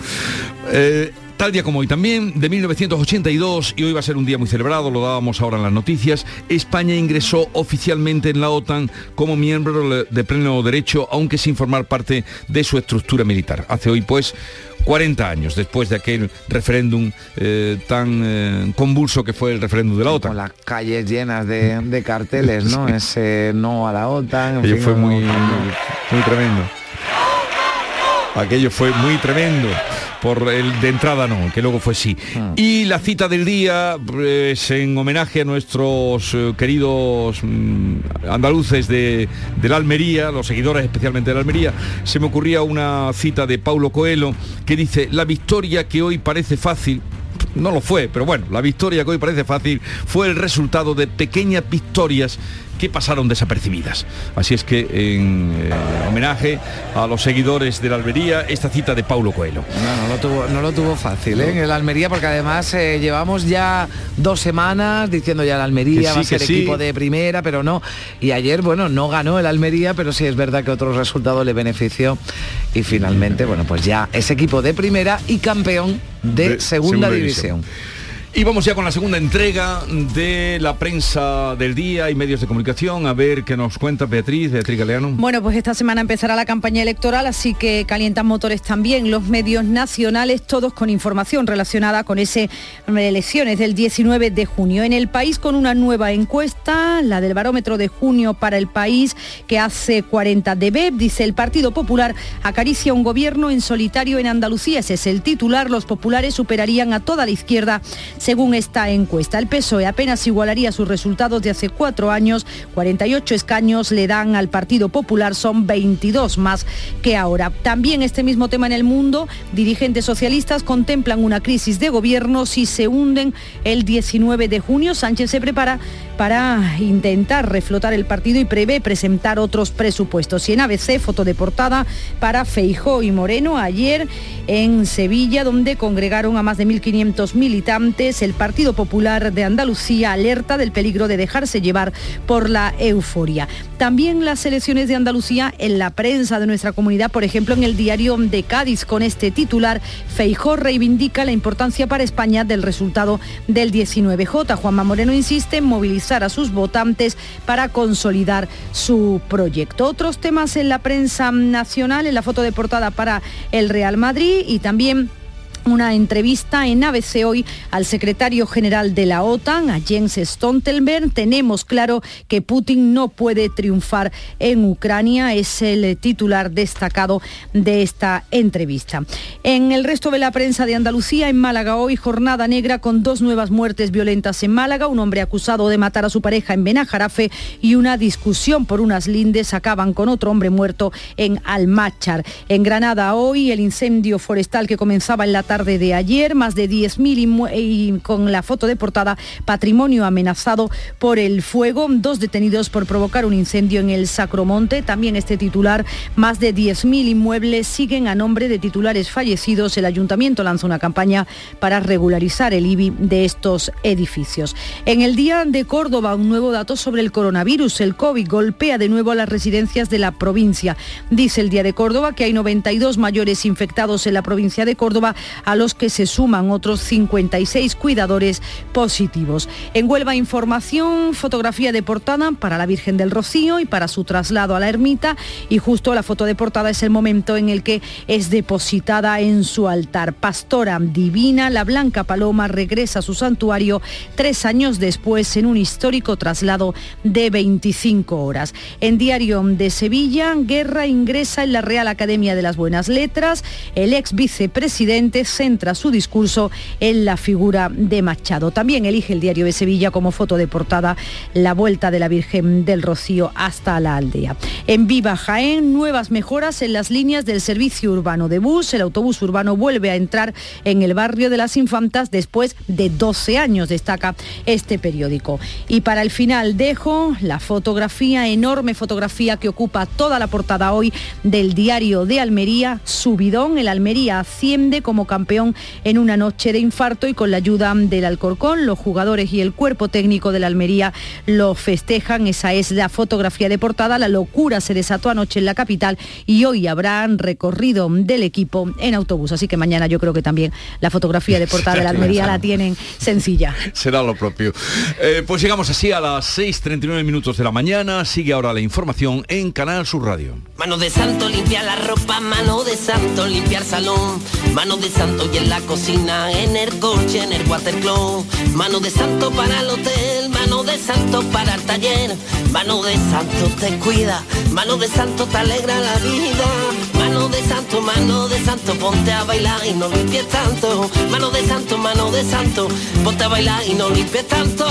Eh, Tal día como hoy también, de 1982, y hoy va a ser un día muy celebrado, lo dábamos ahora en las noticias, España ingresó oficialmente en la OTAN como miembro de pleno derecho, aunque sin formar parte de su estructura militar. Hace hoy pues 40 años después de aquel referéndum eh, tan eh, convulso que fue el referéndum de la OTAN. Con las calles llenas de, carteles, ¿no? Ese no a la OTAN. Aquello fue muy, muy tremendo. Aquello fue muy tremendo por el de entrada no, que luego fue sí. Ah. Y la cita del día, pues, en homenaje a nuestros eh, queridos mm, andaluces de, de, la Almería, los seguidores especialmente de la Almería, se me ocurría una cita de Paulo Coelho que dice, la victoria que hoy parece fácil, no lo fue, pero bueno, la victoria que hoy parece fácil fue el resultado de pequeñas victorias que pasaron desapercibidas. Así es que en eh, homenaje a los seguidores de la Almería, esta cita de Paulo Coelho. No, no lo tuvo, no lo tuvo fácil ¿eh? en el Almería porque además eh, llevamos ya dos semanas diciendo ya la Almería va a ser equipo de primera, pero no. Y ayer, bueno, no ganó el Almería, pero sí es verdad que otro resultado le benefició y finalmente, bueno, pues ya es equipo de primera y campeón de, segunda, división. Y vamos ya con la segunda entrega de la prensa del día y medios de comunicación. A ver qué nos cuenta Beatriz, Beatriz Galeano. Bueno, pues esta semana empezará la campaña electoral, así que calientan motores también los medios nacionales, todos con información relacionada con ese elecciones del 19 de junio. En el país con una nueva encuesta, la del barómetro de junio para el país, que hace 40 de BEP, dice el Partido Popular acaricia un gobierno en solitario en Andalucía. Ese es el titular. Los populares superarían a toda la izquierda según esta encuesta. El PSOE apenas igualaría sus resultados de hace cuatro años, 48 escaños le dan al Partido Popular, son 22 más que ahora. También este mismo tema en el mundo, dirigentes socialistas contemplan una crisis de gobierno si se hunden el 19 de junio. Sánchez se prepara para intentar reflotar el partido y prevé presentar otros presupuestos. Y en ABC, foto de portada para Feijó y Moreno ayer en Sevilla, donde congregaron a más de 1.500 militantes. El Partido Popular de Andalucía alerta del peligro de dejarse llevar por la euforia. También las elecciones de Andalucía en la prensa de nuestra comunidad, por ejemplo en el diario de Cádiz con este titular, Feijó reivindica la importancia para España del resultado del 19J. Juanma Moreno insiste en movilizar a sus votantes para consolidar su proyecto. Otros temas en la prensa nacional, en la foto de portada para el Real Madrid y también una entrevista en ABC hoy al secretario general de la OTAN, a Jens Stoltenberg. Tenemos claro que Putin no puede triunfar en Ucrania, es el titular destacado de esta entrevista. En el resto de la prensa de Andalucía, en Málaga hoy, jornada negra con dos nuevas muertes violentas en Málaga, un hombre acusado de matar a su pareja en Benajarafe y una discusión por unas lindes acaban con otro hombre muerto en Almáchar. En Granada hoy, el incendio forestal que comenzaba en la tarde de ayer, más de 10.000 y con la foto de portada, patrimonio amenazado por el fuego, dos detenidos por provocar un incendio en el Sacromonte, también este titular, más de 10.000 inmuebles siguen a nombre de titulares fallecidos, el ayuntamiento lanza una campaña para regularizar el IBI de estos edificios. En el día de Córdoba, un nuevo dato sobre el coronavirus, el COVID golpea de nuevo a las residencias de la provincia. Dice el día de Córdoba que hay 92 mayores infectados en la provincia de Córdoba, a los que se suman otros 56 cuidadores positivos. En Huelva información, fotografía de portada para la Virgen del Rocío y para su traslado a la ermita y justo la foto de portada es el momento en el que es depositada en su altar. Pastora divina, la Blanca Paloma regresa a su santuario tres años después en un histórico traslado de 25 horas. En Diario de Sevilla, Guerra ingresa en la Real Academia de las Buenas Letras. El ex vicepresidente centra su discurso en la figura de Machado. También elige el diario de Sevilla como foto de portada la vuelta de la Virgen del Rocío hasta la aldea. En Viva Jaén, nuevas mejoras en las líneas del servicio urbano de bus. El autobús urbano vuelve a entrar en el barrio de las Infantas después de 12 años, destaca este periódico. Y para el final dejo la fotografía, enorme fotografía que ocupa toda la portada hoy del diario de Almería, Subidón. El Almería asciende como campeón campeón en una noche de infarto y con la ayuda del Alcorcón, los jugadores y el cuerpo técnico de la Almería lo festejan. Esa es la fotografía de portada. La locura se desató anoche en la capital y hoy habrán recorrido del equipo en autobús. Así que mañana yo creo que también la fotografía de portada de la Almería la tienen sencilla. Será lo propio. Eh, pues llegamos así a las 6.39 minutos de la mañana. Sigue ahora la información en Canal Sur Radio. Mano de santo limpia la ropa, mano de santo limpiar salón, mano de santo y en la cocina, en el coche, en el watercloak, mano de santo para el hotel, mano de santo para el taller, mano de santo te cuida, mano de santo te alegra la vida, mano de santo, mano de santo, ponte a bailar y no limpies tanto, mano de santo, mano de santo, ponte a bailar y no limpies tanto.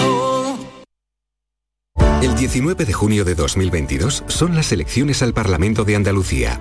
El 19 de junio de 2022 son las elecciones al Parlamento de Andalucía.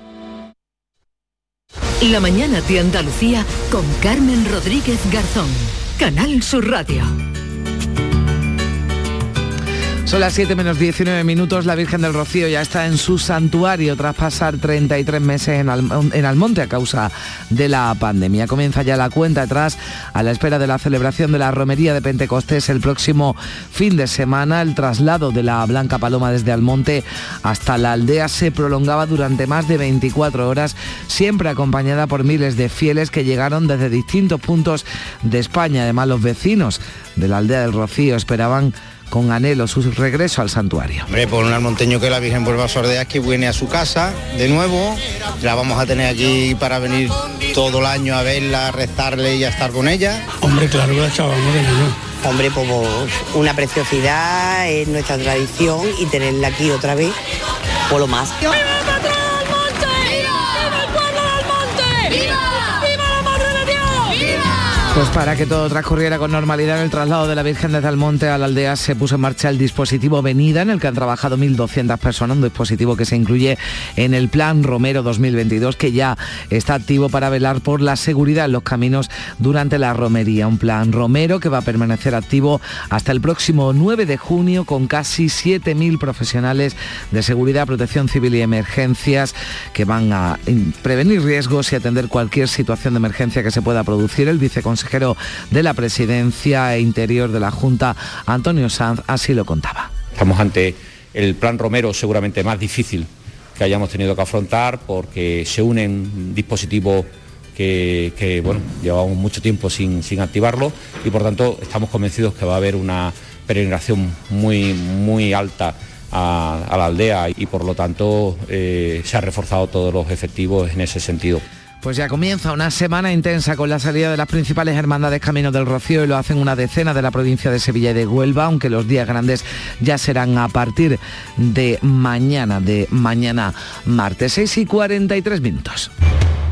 La mañana de Andalucía con Carmen Rodríguez Garzón. Canal Sur Radio. Son las 7 menos 19 minutos. La Virgen del Rocío ya está en su santuario tras pasar 33 meses en, Almonte a causa de la pandemia. Comienza ya la cuenta atrás a la espera de la celebración de la romería de Pentecostés el próximo fin de semana. El traslado de la Blanca Paloma desde Almonte hasta la aldea se prolongaba durante más de 24 horas, siempre acompañada por miles de fieles que llegaron desde distintos puntos de España. Además, los vecinos de la aldea del Rocío esperaban con anhelo su regreso al santuario. Hombre, por un almonteño que la Virgen vuelva a sordear, que viene a su casa de nuevo, la vamos a tener aquí para venir todo el año a verla, a rezarle y a estar con ella. Hombre, claro que la echábamos de menos. Hombre, como una preciosidad, es nuestra tradición y tenerla aquí otra vez, por lo más. Pues para que todo transcurriera con normalidad en el traslado de la Virgen desde Almonte a la aldea se puso en marcha el dispositivo Venida en el que han trabajado 1.200 personas, un dispositivo que se incluye en el Plan Romero 2022 que ya está activo para velar por la seguridad en los caminos durante la romería. Un plan Romero que va a permanecer activo hasta el próximo 9 de junio con casi 7.000 profesionales de seguridad, protección civil y emergencias que van a prevenir riesgos y atender cualquier situación de emergencia que se pueda producir. El consejero de la Presidencia e Interior de la Junta, Antonio Sanz, así lo contaba. Estamos ante el plan Romero seguramente más difícil que hayamos tenido que afrontar porque se unen dispositivos que, bueno, llevamos mucho tiempo sin, activarlo y por tanto estamos convencidos que va a haber una peregrinación muy, muy alta a, la aldea y por lo tanto eh, se han reforzado todos los efectivos en ese sentido. Pues ya comienza una semana intensa con la salida de las principales hermandades Caminos del Rocío y lo hacen una decena de la provincia de Sevilla y de Huelva, aunque los días grandes ya serán a partir de mañana, de mañana martes 6 y 43 minutos.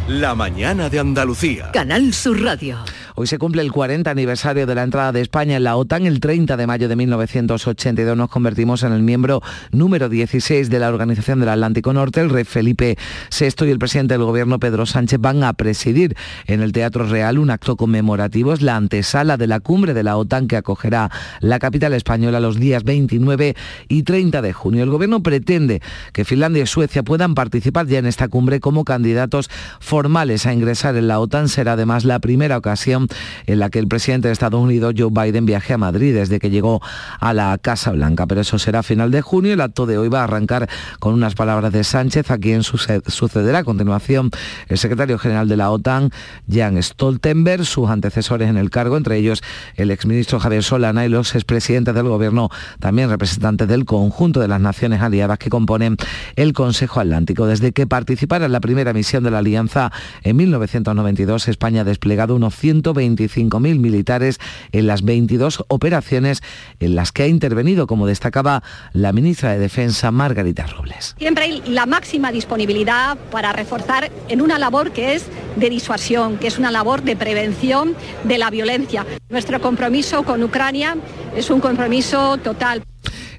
La mañana de Andalucía. Canal Sur Radio. Hoy se cumple el 40 aniversario de la entrada de España en la OTAN. El 30 de mayo de 1982 nos convertimos en el miembro número 16 de la Organización del Atlántico Norte. El rey Felipe VI y el presidente del gobierno Pedro Sánchez van a presidir en el Teatro Real un acto conmemorativo. Es la antesala de la cumbre de la OTAN que acogerá la capital española los días 29 y 30 de junio. El gobierno pretende que Finlandia y Suecia puedan participar ya en esta cumbre como candidatos formales a ingresar en la OTAN. Será además la primera ocasión en la que el presidente de Estados Unidos, Joe Biden, viaje a Madrid desde que llegó a la Casa Blanca. Pero eso será a final de junio. El acto de hoy va a arrancar con unas palabras de Sánchez, a quien sucederá a continuación el secretario general de la OTAN, Jan Stoltenberg, sus antecesores en el cargo, entre ellos el exministro Javier Solana y los expresidentes del gobierno, también representantes del conjunto de las naciones aliadas que componen el Consejo Atlántico. Desde que participara en la primera misión de la Alianza en 1992, España ha desplegado unos 125.000 militares en las 22 operaciones en las que ha intervenido, como destacaba la ministra de Defensa, Margarita Robles. Siempre hay la máxima disponibilidad para reforzar en una labor que es de disuasión, que es una labor de prevención de la violencia. Nuestro compromiso con Ucrania es un compromiso total.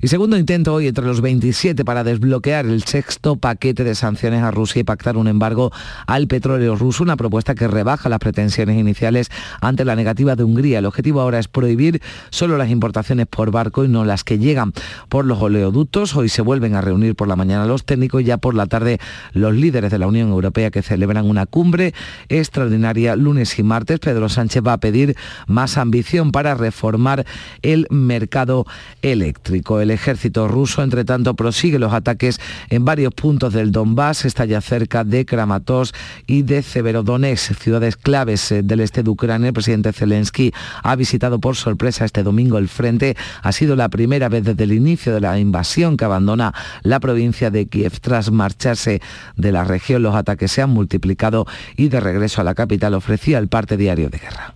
Y segundo intento hoy entre los 27 para desbloquear el sexto paquete de sanciones a Rusia y pactar un embargo al petróleo ruso, una propuesta que rebaja las pretensiones iniciales ante la negativa de Hungría. El objetivo ahora es prohibir solo las importaciones por barco y no las que llegan por los oleoductos. Hoy se vuelven a reunir por la mañana los técnicos y ya por la tarde los líderes de la Unión Europea que celebran una cumbre extraordinaria lunes y martes. Pedro Sánchez va a pedir más ambición para reformar el mercado eléctrico. El ejército ruso, entre tanto, prosigue los ataques en varios puntos del Donbass, está ya cerca de Kramatorsk y de Severodonetsk, ciudades claves eh, del este de Ucrania. El presidente Zelensky ha visitado por sorpresa este domingo el frente. Ha sido la primera vez desde el inicio de la invasión que abandona la provincia de Kiev. Tras marcharse de la región, los ataques se han multiplicado y de regreso a la capital ofrecía el parte diario de guerra.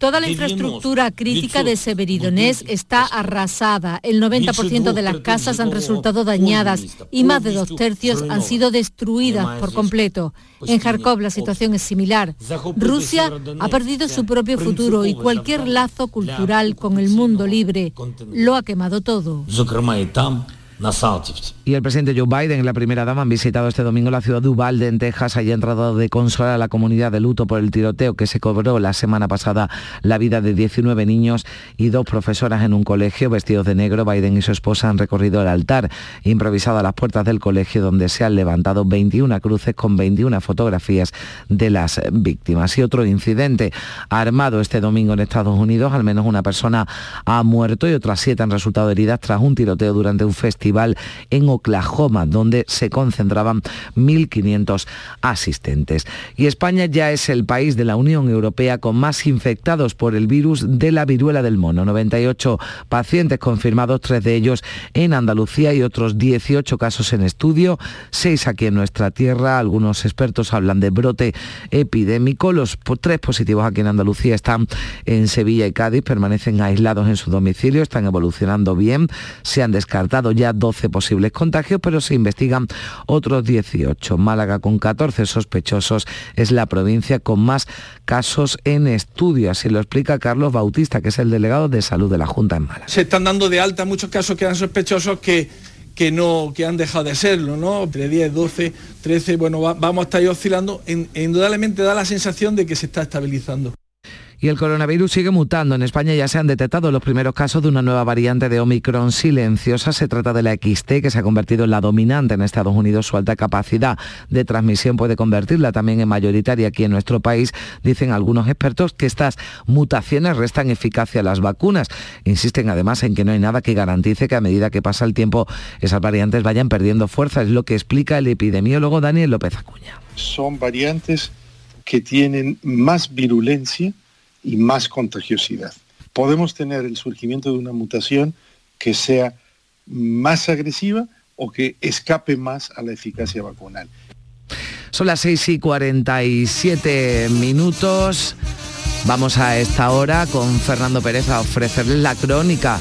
Toda la infraestructura crítica de Severidonés está arrasada. El 90% de las casas han resultado dañadas y más de dos tercios han sido destruidas por completo. En Kharkov la situación es similar. Rusia ha perdido su propio futuro y cualquier lazo cultural con el mundo libre. Lo ha quemado todo. Y el presidente Joe Biden y la primera dama han visitado este domingo la ciudad de Uvalde, en Texas. Allí han tratado de consolar a la comunidad de luto por el tiroteo que se cobró la semana pasada la vida de 19 niños y dos profesoras en un colegio vestidos de negro. Biden y su esposa han recorrido el altar improvisado a las puertas del colegio donde se han levantado 21 cruces con 21 fotografías de las víctimas. Y otro incidente armado este domingo en Estados Unidos. Al menos una persona ha muerto y otras siete han resultado heridas tras un tiroteo durante un festival en Oklahoma, donde se concentraban 1.500 asistentes. Y España ya es el país de la Unión Europea con más infectados por el virus de la viruela del mono. 98 pacientes confirmados, tres de ellos en Andalucía y otros 18 casos en estudio, seis aquí en nuestra tierra. Algunos expertos hablan de brote epidémico. Los tres positivos aquí en Andalucía están en Sevilla y Cádiz, permanecen aislados en su domicilio, están evolucionando bien. Se han descartado ya 12 posibles contagios, pero se investigan otros 18. Málaga con 14 sospechosos es la provincia con más casos en estudio. Así lo explica Carlos Bautista, que es el delegado de salud de la Junta en Málaga. Se están dando de alta muchos casos que eran sospechosos que que no que han dejado de serlo, ¿no? Entre 10, 12, 13, bueno, vamos a estar ahí oscilando. indudablemente da la sensación de que se está estabilizando. Y el coronavirus sigue mutando. En España ya se han detectado los primeros casos de una nueva variante de Omicron silenciosa. Se trata de la XT, que se ha convertido en la dominante en Estados Unidos. Su alta capacidad de transmisión puede convertirla también en mayoritaria aquí en nuestro país. Dicen algunos expertos que estas mutaciones restan eficacia a las vacunas. Insisten además en que no hay nada que garantice que a medida que pasa el tiempo esas variantes vayan perdiendo fuerza. Es lo que explica el epidemiólogo Daniel López Acuña. Son variantes que tienen más virulencia y más contagiosidad. Podemos tener el surgimiento de una mutación que sea más agresiva o que escape más a la eficacia vacunal. Son las 6 y 47 minutos. Vamos a esta hora con Fernando Pérez a ofrecerles la crónica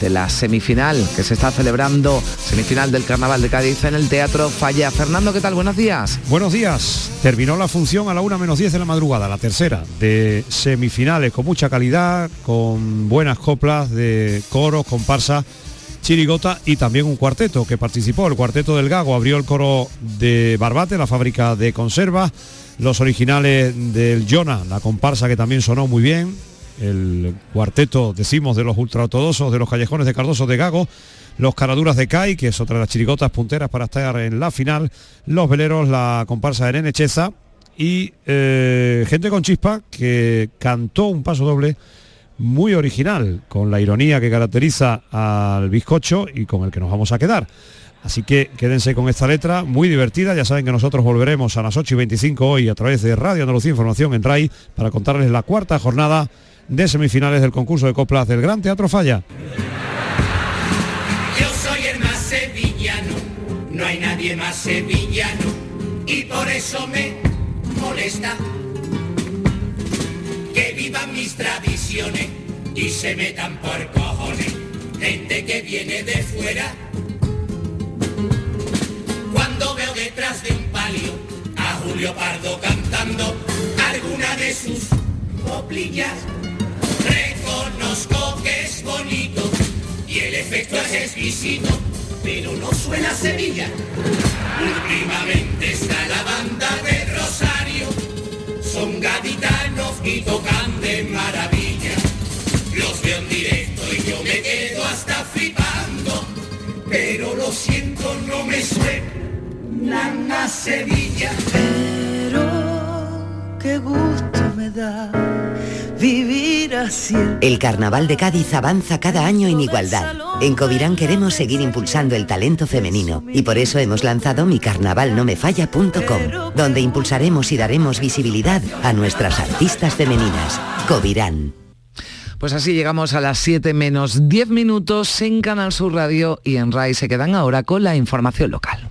de la semifinal que se está celebrando, semifinal del Carnaval de Cádiz en el Teatro Falla. Fernando, ¿qué tal? Buenos días. Buenos días. Terminó la función a la 1 menos 10 de la madrugada, la tercera de semifinales, con mucha calidad, con buenas coplas de coros, comparsa, chirigota y también un cuarteto que participó. El cuarteto del Gago abrió el coro de Barbate, la fábrica de conservas. Los originales del Jonah, la comparsa que también sonó muy bien, el cuarteto, decimos, de los ultraortodoxos, de los callejones de Cardoso de Gago, los caraduras de CAI, que es otra de las chirigotas punteras para estar en la final, los veleros, la comparsa de Nene Cheza, y eh, gente con chispa que cantó un paso doble muy original, con la ironía que caracteriza al bizcocho y con el que nos vamos a quedar. Así que quédense con esta letra, muy divertida. Ya saben que nosotros volveremos a las 8 y 25 hoy a través de Radio Andalucía Información en RAI para contarles la cuarta jornada de semifinales del concurso de coplas del Gran Teatro Falla. Yo soy el más sevillano, no hay nadie más sevillano y por eso me molesta que vivan mis tradiciones y se metan por cojones gente que viene de fuera cuando veo detrás de un palio a Julio Pardo cantando alguna de sus coplillas, reconozco que es bonito y el efecto es exquisito, pero no suena a Sevilla. Últimamente está la banda de Rosario, son gaditanos y tocan de maravilla. Los veo en directo y yo me quedo hasta flipando, pero lo siento, no me suena a Sevilla. Qué gusto me da vivir así. El Carnaval de Cádiz avanza cada año en igualdad. En Covirán queremos seguir impulsando el talento femenino y por eso hemos lanzado micarnavalnomefalla.com, donde impulsaremos y daremos visibilidad a nuestras artistas femeninas. Covirán. Pues así llegamos a las 7 menos 10 minutos en Canal Sur Radio y en RAI se quedan ahora con la información local.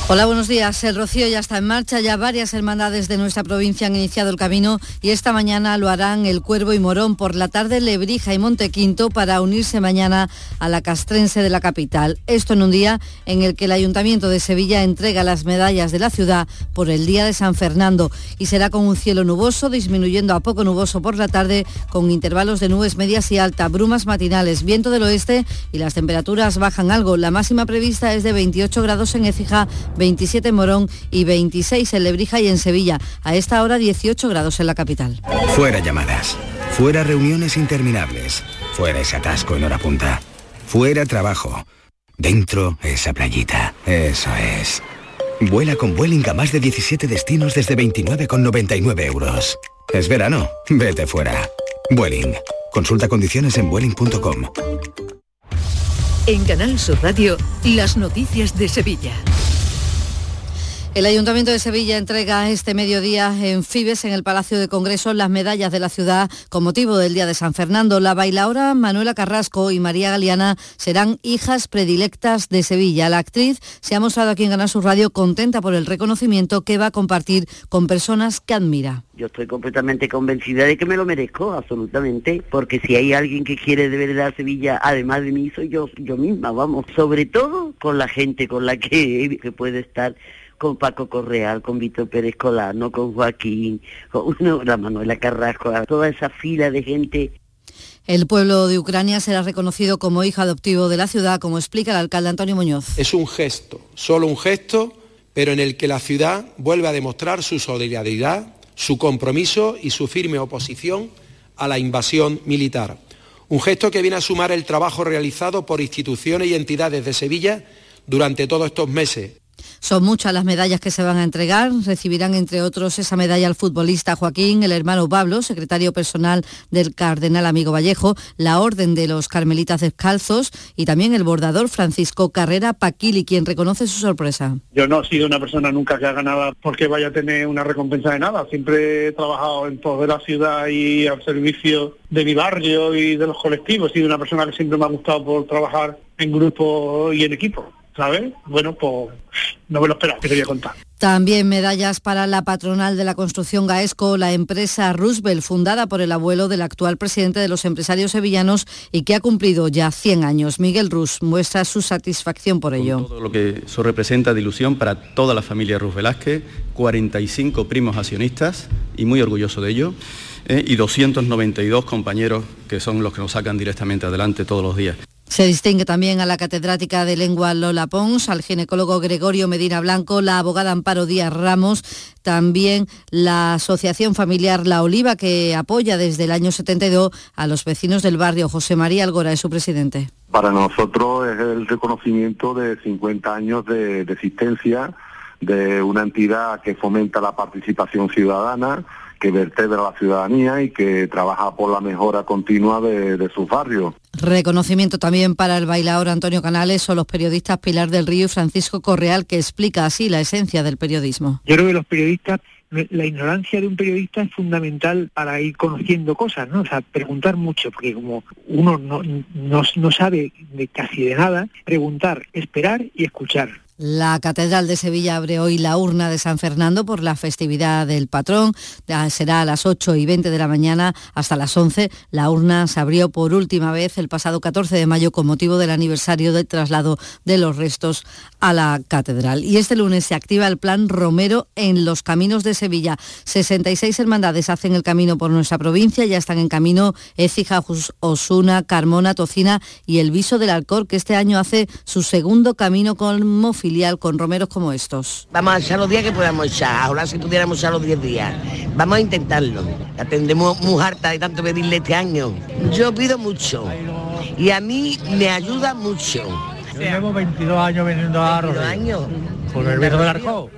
Hola, buenos días. El Rocío ya está en marcha, ya varias hermandades de nuestra provincia han iniciado el camino y esta mañana lo harán el Cuervo y Morón, por la tarde Lebrija y Montequinto para unirse mañana a la castrense de la capital. Esto en un día en el que el Ayuntamiento de Sevilla entrega las medallas de la ciudad por el Día de San Fernando y será con un cielo nuboso, disminuyendo a poco nuboso por la tarde con intervalos de nubes medias y altas, brumas matinales, viento del oeste y las temperaturas bajan algo. La máxima prevista es de 28 grados en Écija, 27 en Morón y 26 en Lebrija y en Sevilla. A esta hora 18 grados en la capital. Fuera llamadas, fuera reuniones interminables, fuera ese atasco en hora punta, fuera trabajo, dentro esa playita, eso es. Vuela con Vueling a más de 17 destinos desde 29,99 euros. Es verano, vete fuera. Vueling. Consulta condiciones en vueling.com. En Canal Sur Radio, las noticias de Sevilla. El Ayuntamiento de Sevilla entrega este mediodía en Fibes, en el Palacio de Congresos, las medallas de la ciudad con motivo del Día de San Fernando. La bailaora Manuela Carrasco y María Galeana serán hijas predilectas de Sevilla. La actriz se ha mostrado aquí en Ganar su Radio contenta por el reconocimiento que va a compartir con personas que admira. Yo estoy completamente convencida de que me lo merezco, absolutamente, porque si hay alguien que quiere de verdad Sevilla, además de mí, soy yo, yo misma, vamos, sobre todo con la gente con la que puede estar con Paco Correal, con Víctor Pérez Colano, con Joaquín, con no, la Manuela Carrasco, toda esa fila de gente El pueblo de Ucrania será reconocido como hijo adoptivo de la ciudad, como explica el alcalde Antonio Muñoz. Es un gesto, solo un gesto, pero en el que la ciudad vuelve a demostrar su solidaridad, su compromiso y su firme oposición a la invasión militar. Un gesto que viene a sumar el trabajo realizado por instituciones y entidades de Sevilla durante todos estos meses, Son muchas las medallas que se van a entregar. Recibirán, entre otros, esa medalla al futbolista Joaquín, el hermano Pablo, secretario personal del cardenal Amigo Vallejo, la Orden de los Carmelitas Descalzos y también el bordador Francisco Carrera Paquili, quien reconoce su sorpresa. Yo no he sido una persona nunca que haga nada porque vaya a tener una recompensa de nada. Siempre he trabajado en pos de la ciudad y al servicio de mi barrio y de los colectivos. He sido una persona que siempre me ha gustado por trabajar en grupo y en equipo. ¿Sabes? Bueno, pues no me lo esperaba, que te voy a contar. También medallas para la patronal de la construcción Gaesco, la empresa Roosevelt, fundada por el abuelo del actual presidente de los empresarios sevillanos y que ha cumplido ya 100 años. Miguel Rus muestra su satisfacción por ello. Todo lo que eso representa de ilusión para toda la familia Rus Velázquez, 45 primos accionistas y muy orgulloso de ello, eh, y 292 compañeros que son los que nos sacan directamente adelante todos los días. Se distingue también a la catedrática de lengua Lola Pons, al ginecólogo Gregorio Medina Blanco, la abogada Amparo Díaz Ramos, también la Asociación Familiar La Oliva, que apoya desde el año 72 a los vecinos del barrio. José María Algora es su presidente. Para nosotros es el reconocimiento de 50 años de, de existencia de una entidad que fomenta la participación ciudadana, que vertebra la ciudadanía y que trabaja por la mejora continua de, de sus barrios. Reconocimiento también para el bailador Antonio Canales o los periodistas Pilar del Río y Francisco Correal, que explica así la esencia del periodismo. Yo creo que los periodistas, la ignorancia de un periodista es fundamental para ir conociendo cosas, ¿no? O sea, preguntar mucho, porque como uno no, no, no sabe de casi de nada, preguntar, esperar y escuchar. La Catedral de Sevilla abre hoy la urna de San Fernando por la festividad del patrón. Será a las 8 y 20 de la mañana hasta las 11. La urna se abrió por última vez el pasado 14 de mayo con motivo del aniversario del traslado de los restos a la catedral. Y este lunes se activa el plan Romero en los caminos de Sevilla. 66 hermandades hacen el camino por nuestra provincia. Ya están en camino Écija, Osuna, Carmona, Tocina y el Viso del Alcor, que este año hace su segundo camino como filial con romeros como estos. Vamos a echar los días que podamos echar. Ahora si pudiéramos echar los 10 días. Vamos a intentarlo. La tendremos muy harta de tanto pedirle este año. Yo pido mucho. Y a mí me ayuda mucho. Yo llevo 22 años veniendo a 22 años. Por el del Arco.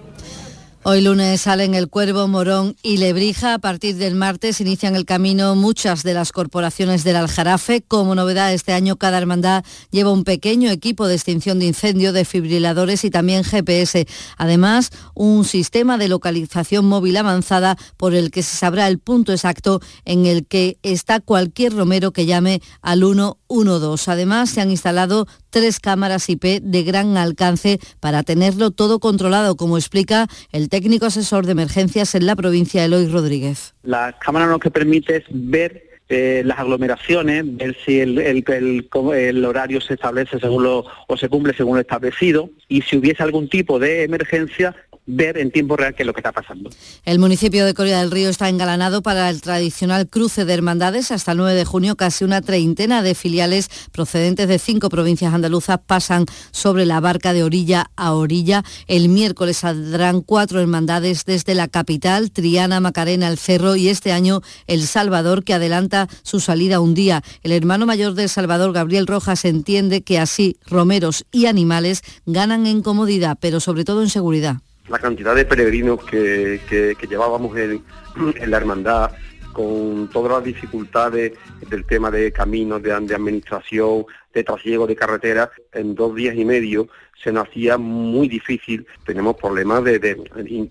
Hoy lunes salen el Cuervo, Morón y Lebrija. A partir del martes inician el camino muchas de las corporaciones del Aljarafe. Como novedad este año cada hermandad lleva un pequeño equipo de extinción de incendio, desfibriladores y también GPS. Además, un sistema de localización móvil avanzada por el que se sabrá el punto exacto en el que está cualquier romero que llame al 112. Además, se han instalado tres cámaras IP de gran alcance para tenerlo todo controlado, como explica el técnico asesor de emergencias en la provincia, Eloy Rodríguez. La cámara lo que permite es ver eh, las aglomeraciones, ver si el, el, horario se establece según lo, o se cumple según lo establecido y si hubiese algún tipo de emergencia, ver en tiempo real qué es lo que está pasando. El municipio de Coria del Río está engalanado para el tradicional cruce de hermandades. Hasta el 9 de junio casi una treintena de filiales procedentes de cinco provincias andaluzas pasan sobre la barca de orilla a orilla. El miércoles saldrán cuatro hermandades desde la capital, Triana, Macarena, El Cerro y este año El Salvador, que adelanta su salida un día. El hermano mayor del Salvador, Gabriel Rojas, entiende que así romeros y animales ganan en comodidad, pero sobre todo en seguridad la cantidad de peregrinos que, que, llevábamos en, la hermandad, con todas las dificultades del tema de caminos, de administración, de trasiego de carretera, en dos días y medio se nos hacía muy difícil. Tenemos problemas de, de,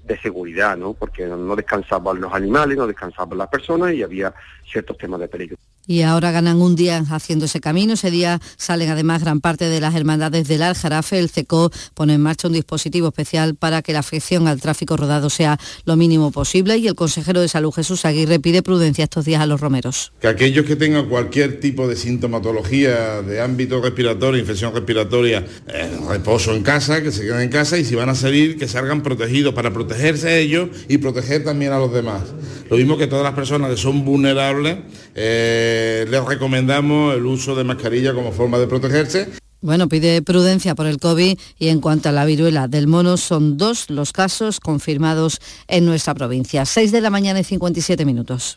de, seguridad, ¿no? Porque no descansaban los animales, no descansaban las personas y había ciertos temas de peligro. Y ahora ganan un día haciendo ese camino. Ese día salen además gran parte de las hermandades del Aljarafe. El CECO pone en marcha un dispositivo especial para que la afección al tráfico rodado sea lo mínimo posible. Y el consejero de salud Jesús Aguirre pide prudencia estos días a los romeros. Que aquellos que tengan cualquier tipo de sintomatología de ámbito respiratorio, infección respiratoria, eh, reposo en casa, que se queden en casa y si van a salir, que salgan protegidos para protegerse ellos y proteger también a los demás. Lo mismo que todas las personas que son vulnerables. Eh, les recomendamos el uso de mascarilla como forma de protegerse. Bueno, pide prudencia por el COVID y en cuanto a la viruela del mono, son dos los casos confirmados en nuestra provincia. 6 de la mañana y 57 minutos.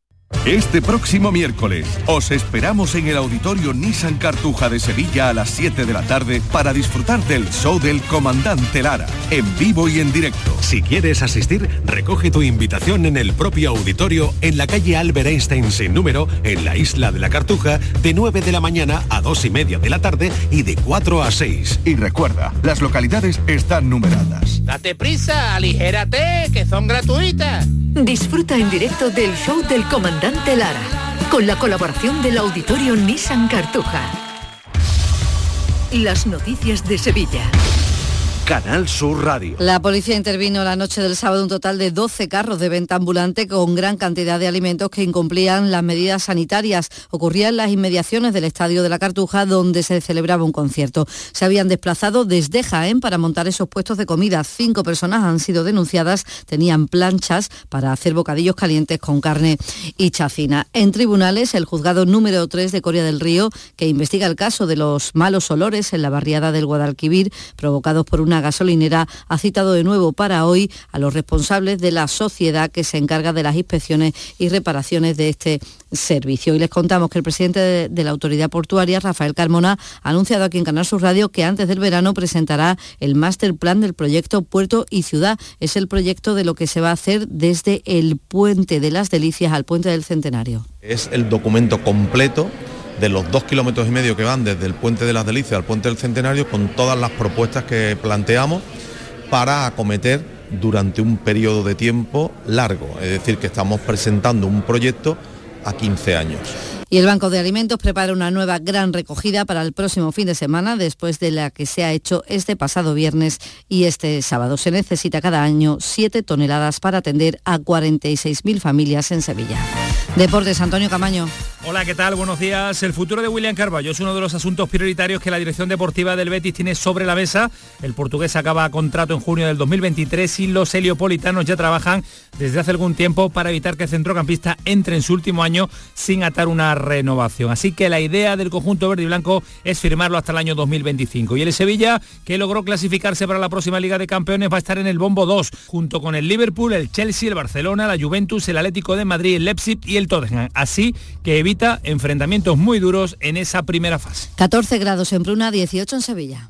Este próximo miércoles os esperamos en el auditorio Nissan Cartuja de Sevilla a las 7 de la tarde para disfrutar del show del comandante Lara, en vivo y en directo. Si quieres asistir, recoge tu invitación en el propio auditorio en la calle Albert Einstein sin número, en la isla de la Cartuja, de 9 de la mañana a 2 y media de la tarde y de 4 a 6. Y recuerda, las localidades están numeradas. Date prisa, aligérate, que son gratuitas. Disfruta en directo del show del comandante Lara, con la colaboración del auditorio Nissan Cartuja. Las noticias de Sevilla. Canal Sur Radio. La policía intervino la noche del sábado un total de 12 carros de venta ambulante con gran cantidad de alimentos que incumplían las medidas sanitarias. Ocurría en las inmediaciones del Estadio de la Cartuja donde se celebraba un concierto. Se habían desplazado desde Jaén para montar esos puestos de comida. Cinco personas han sido denunciadas, tenían planchas para hacer bocadillos calientes con carne y chacina. En tribunales, el juzgado número 3 de Coria del Río, que investiga el caso de los malos olores en la barriada del Guadalquivir provocados por una gasolinera ha citado de nuevo para hoy a los responsables de la sociedad que se encarga de las inspecciones y reparaciones de este servicio. Y les contamos que el presidente de, de la autoridad portuaria, Rafael Carmona, ha anunciado aquí en Canal Sur Radio que antes del verano presentará el master plan del proyecto Puerto y Ciudad. Es el proyecto de lo que se va a hacer desde el puente de las Delicias al puente del Centenario. Es el documento completo de los dos kilómetros y medio que van desde el puente de las Delicias al puente del Centenario con todas las propuestas que planteamos para acometer durante un periodo de tiempo largo. Es decir, que estamos presentando un proyecto a 15 años. Y el Banco de Alimentos prepara una nueva gran recogida para el próximo fin de semana, después de la que se ha hecho este pasado viernes y este sábado. Se necesita cada año 7 toneladas para atender a 46.000 familias en Sevilla. Deportes, Antonio Camaño. Hola, ¿qué tal? Buenos días. El futuro de William Carballo es uno de los asuntos prioritarios que la dirección deportiva del Betis tiene sobre la mesa. El portugués acaba contrato en junio del 2023 y los heliopolitanos ya trabajan desde hace algún tiempo para evitar que el centrocampista entre en su último año sin atar una renovación. Así que la idea del conjunto verde y blanco es firmarlo hasta el año 2025. Y el Sevilla, que logró clasificarse para la próxima Liga de Campeones, va a estar en el bombo 2, junto con el Liverpool, el Chelsea, el Barcelona, la Juventus, el Atlético de Madrid, el Leipzig y el Tottenham. Así que enfrentamientos muy duros en esa primera fase. 14 grados en Bruna, 18 en Sevilla.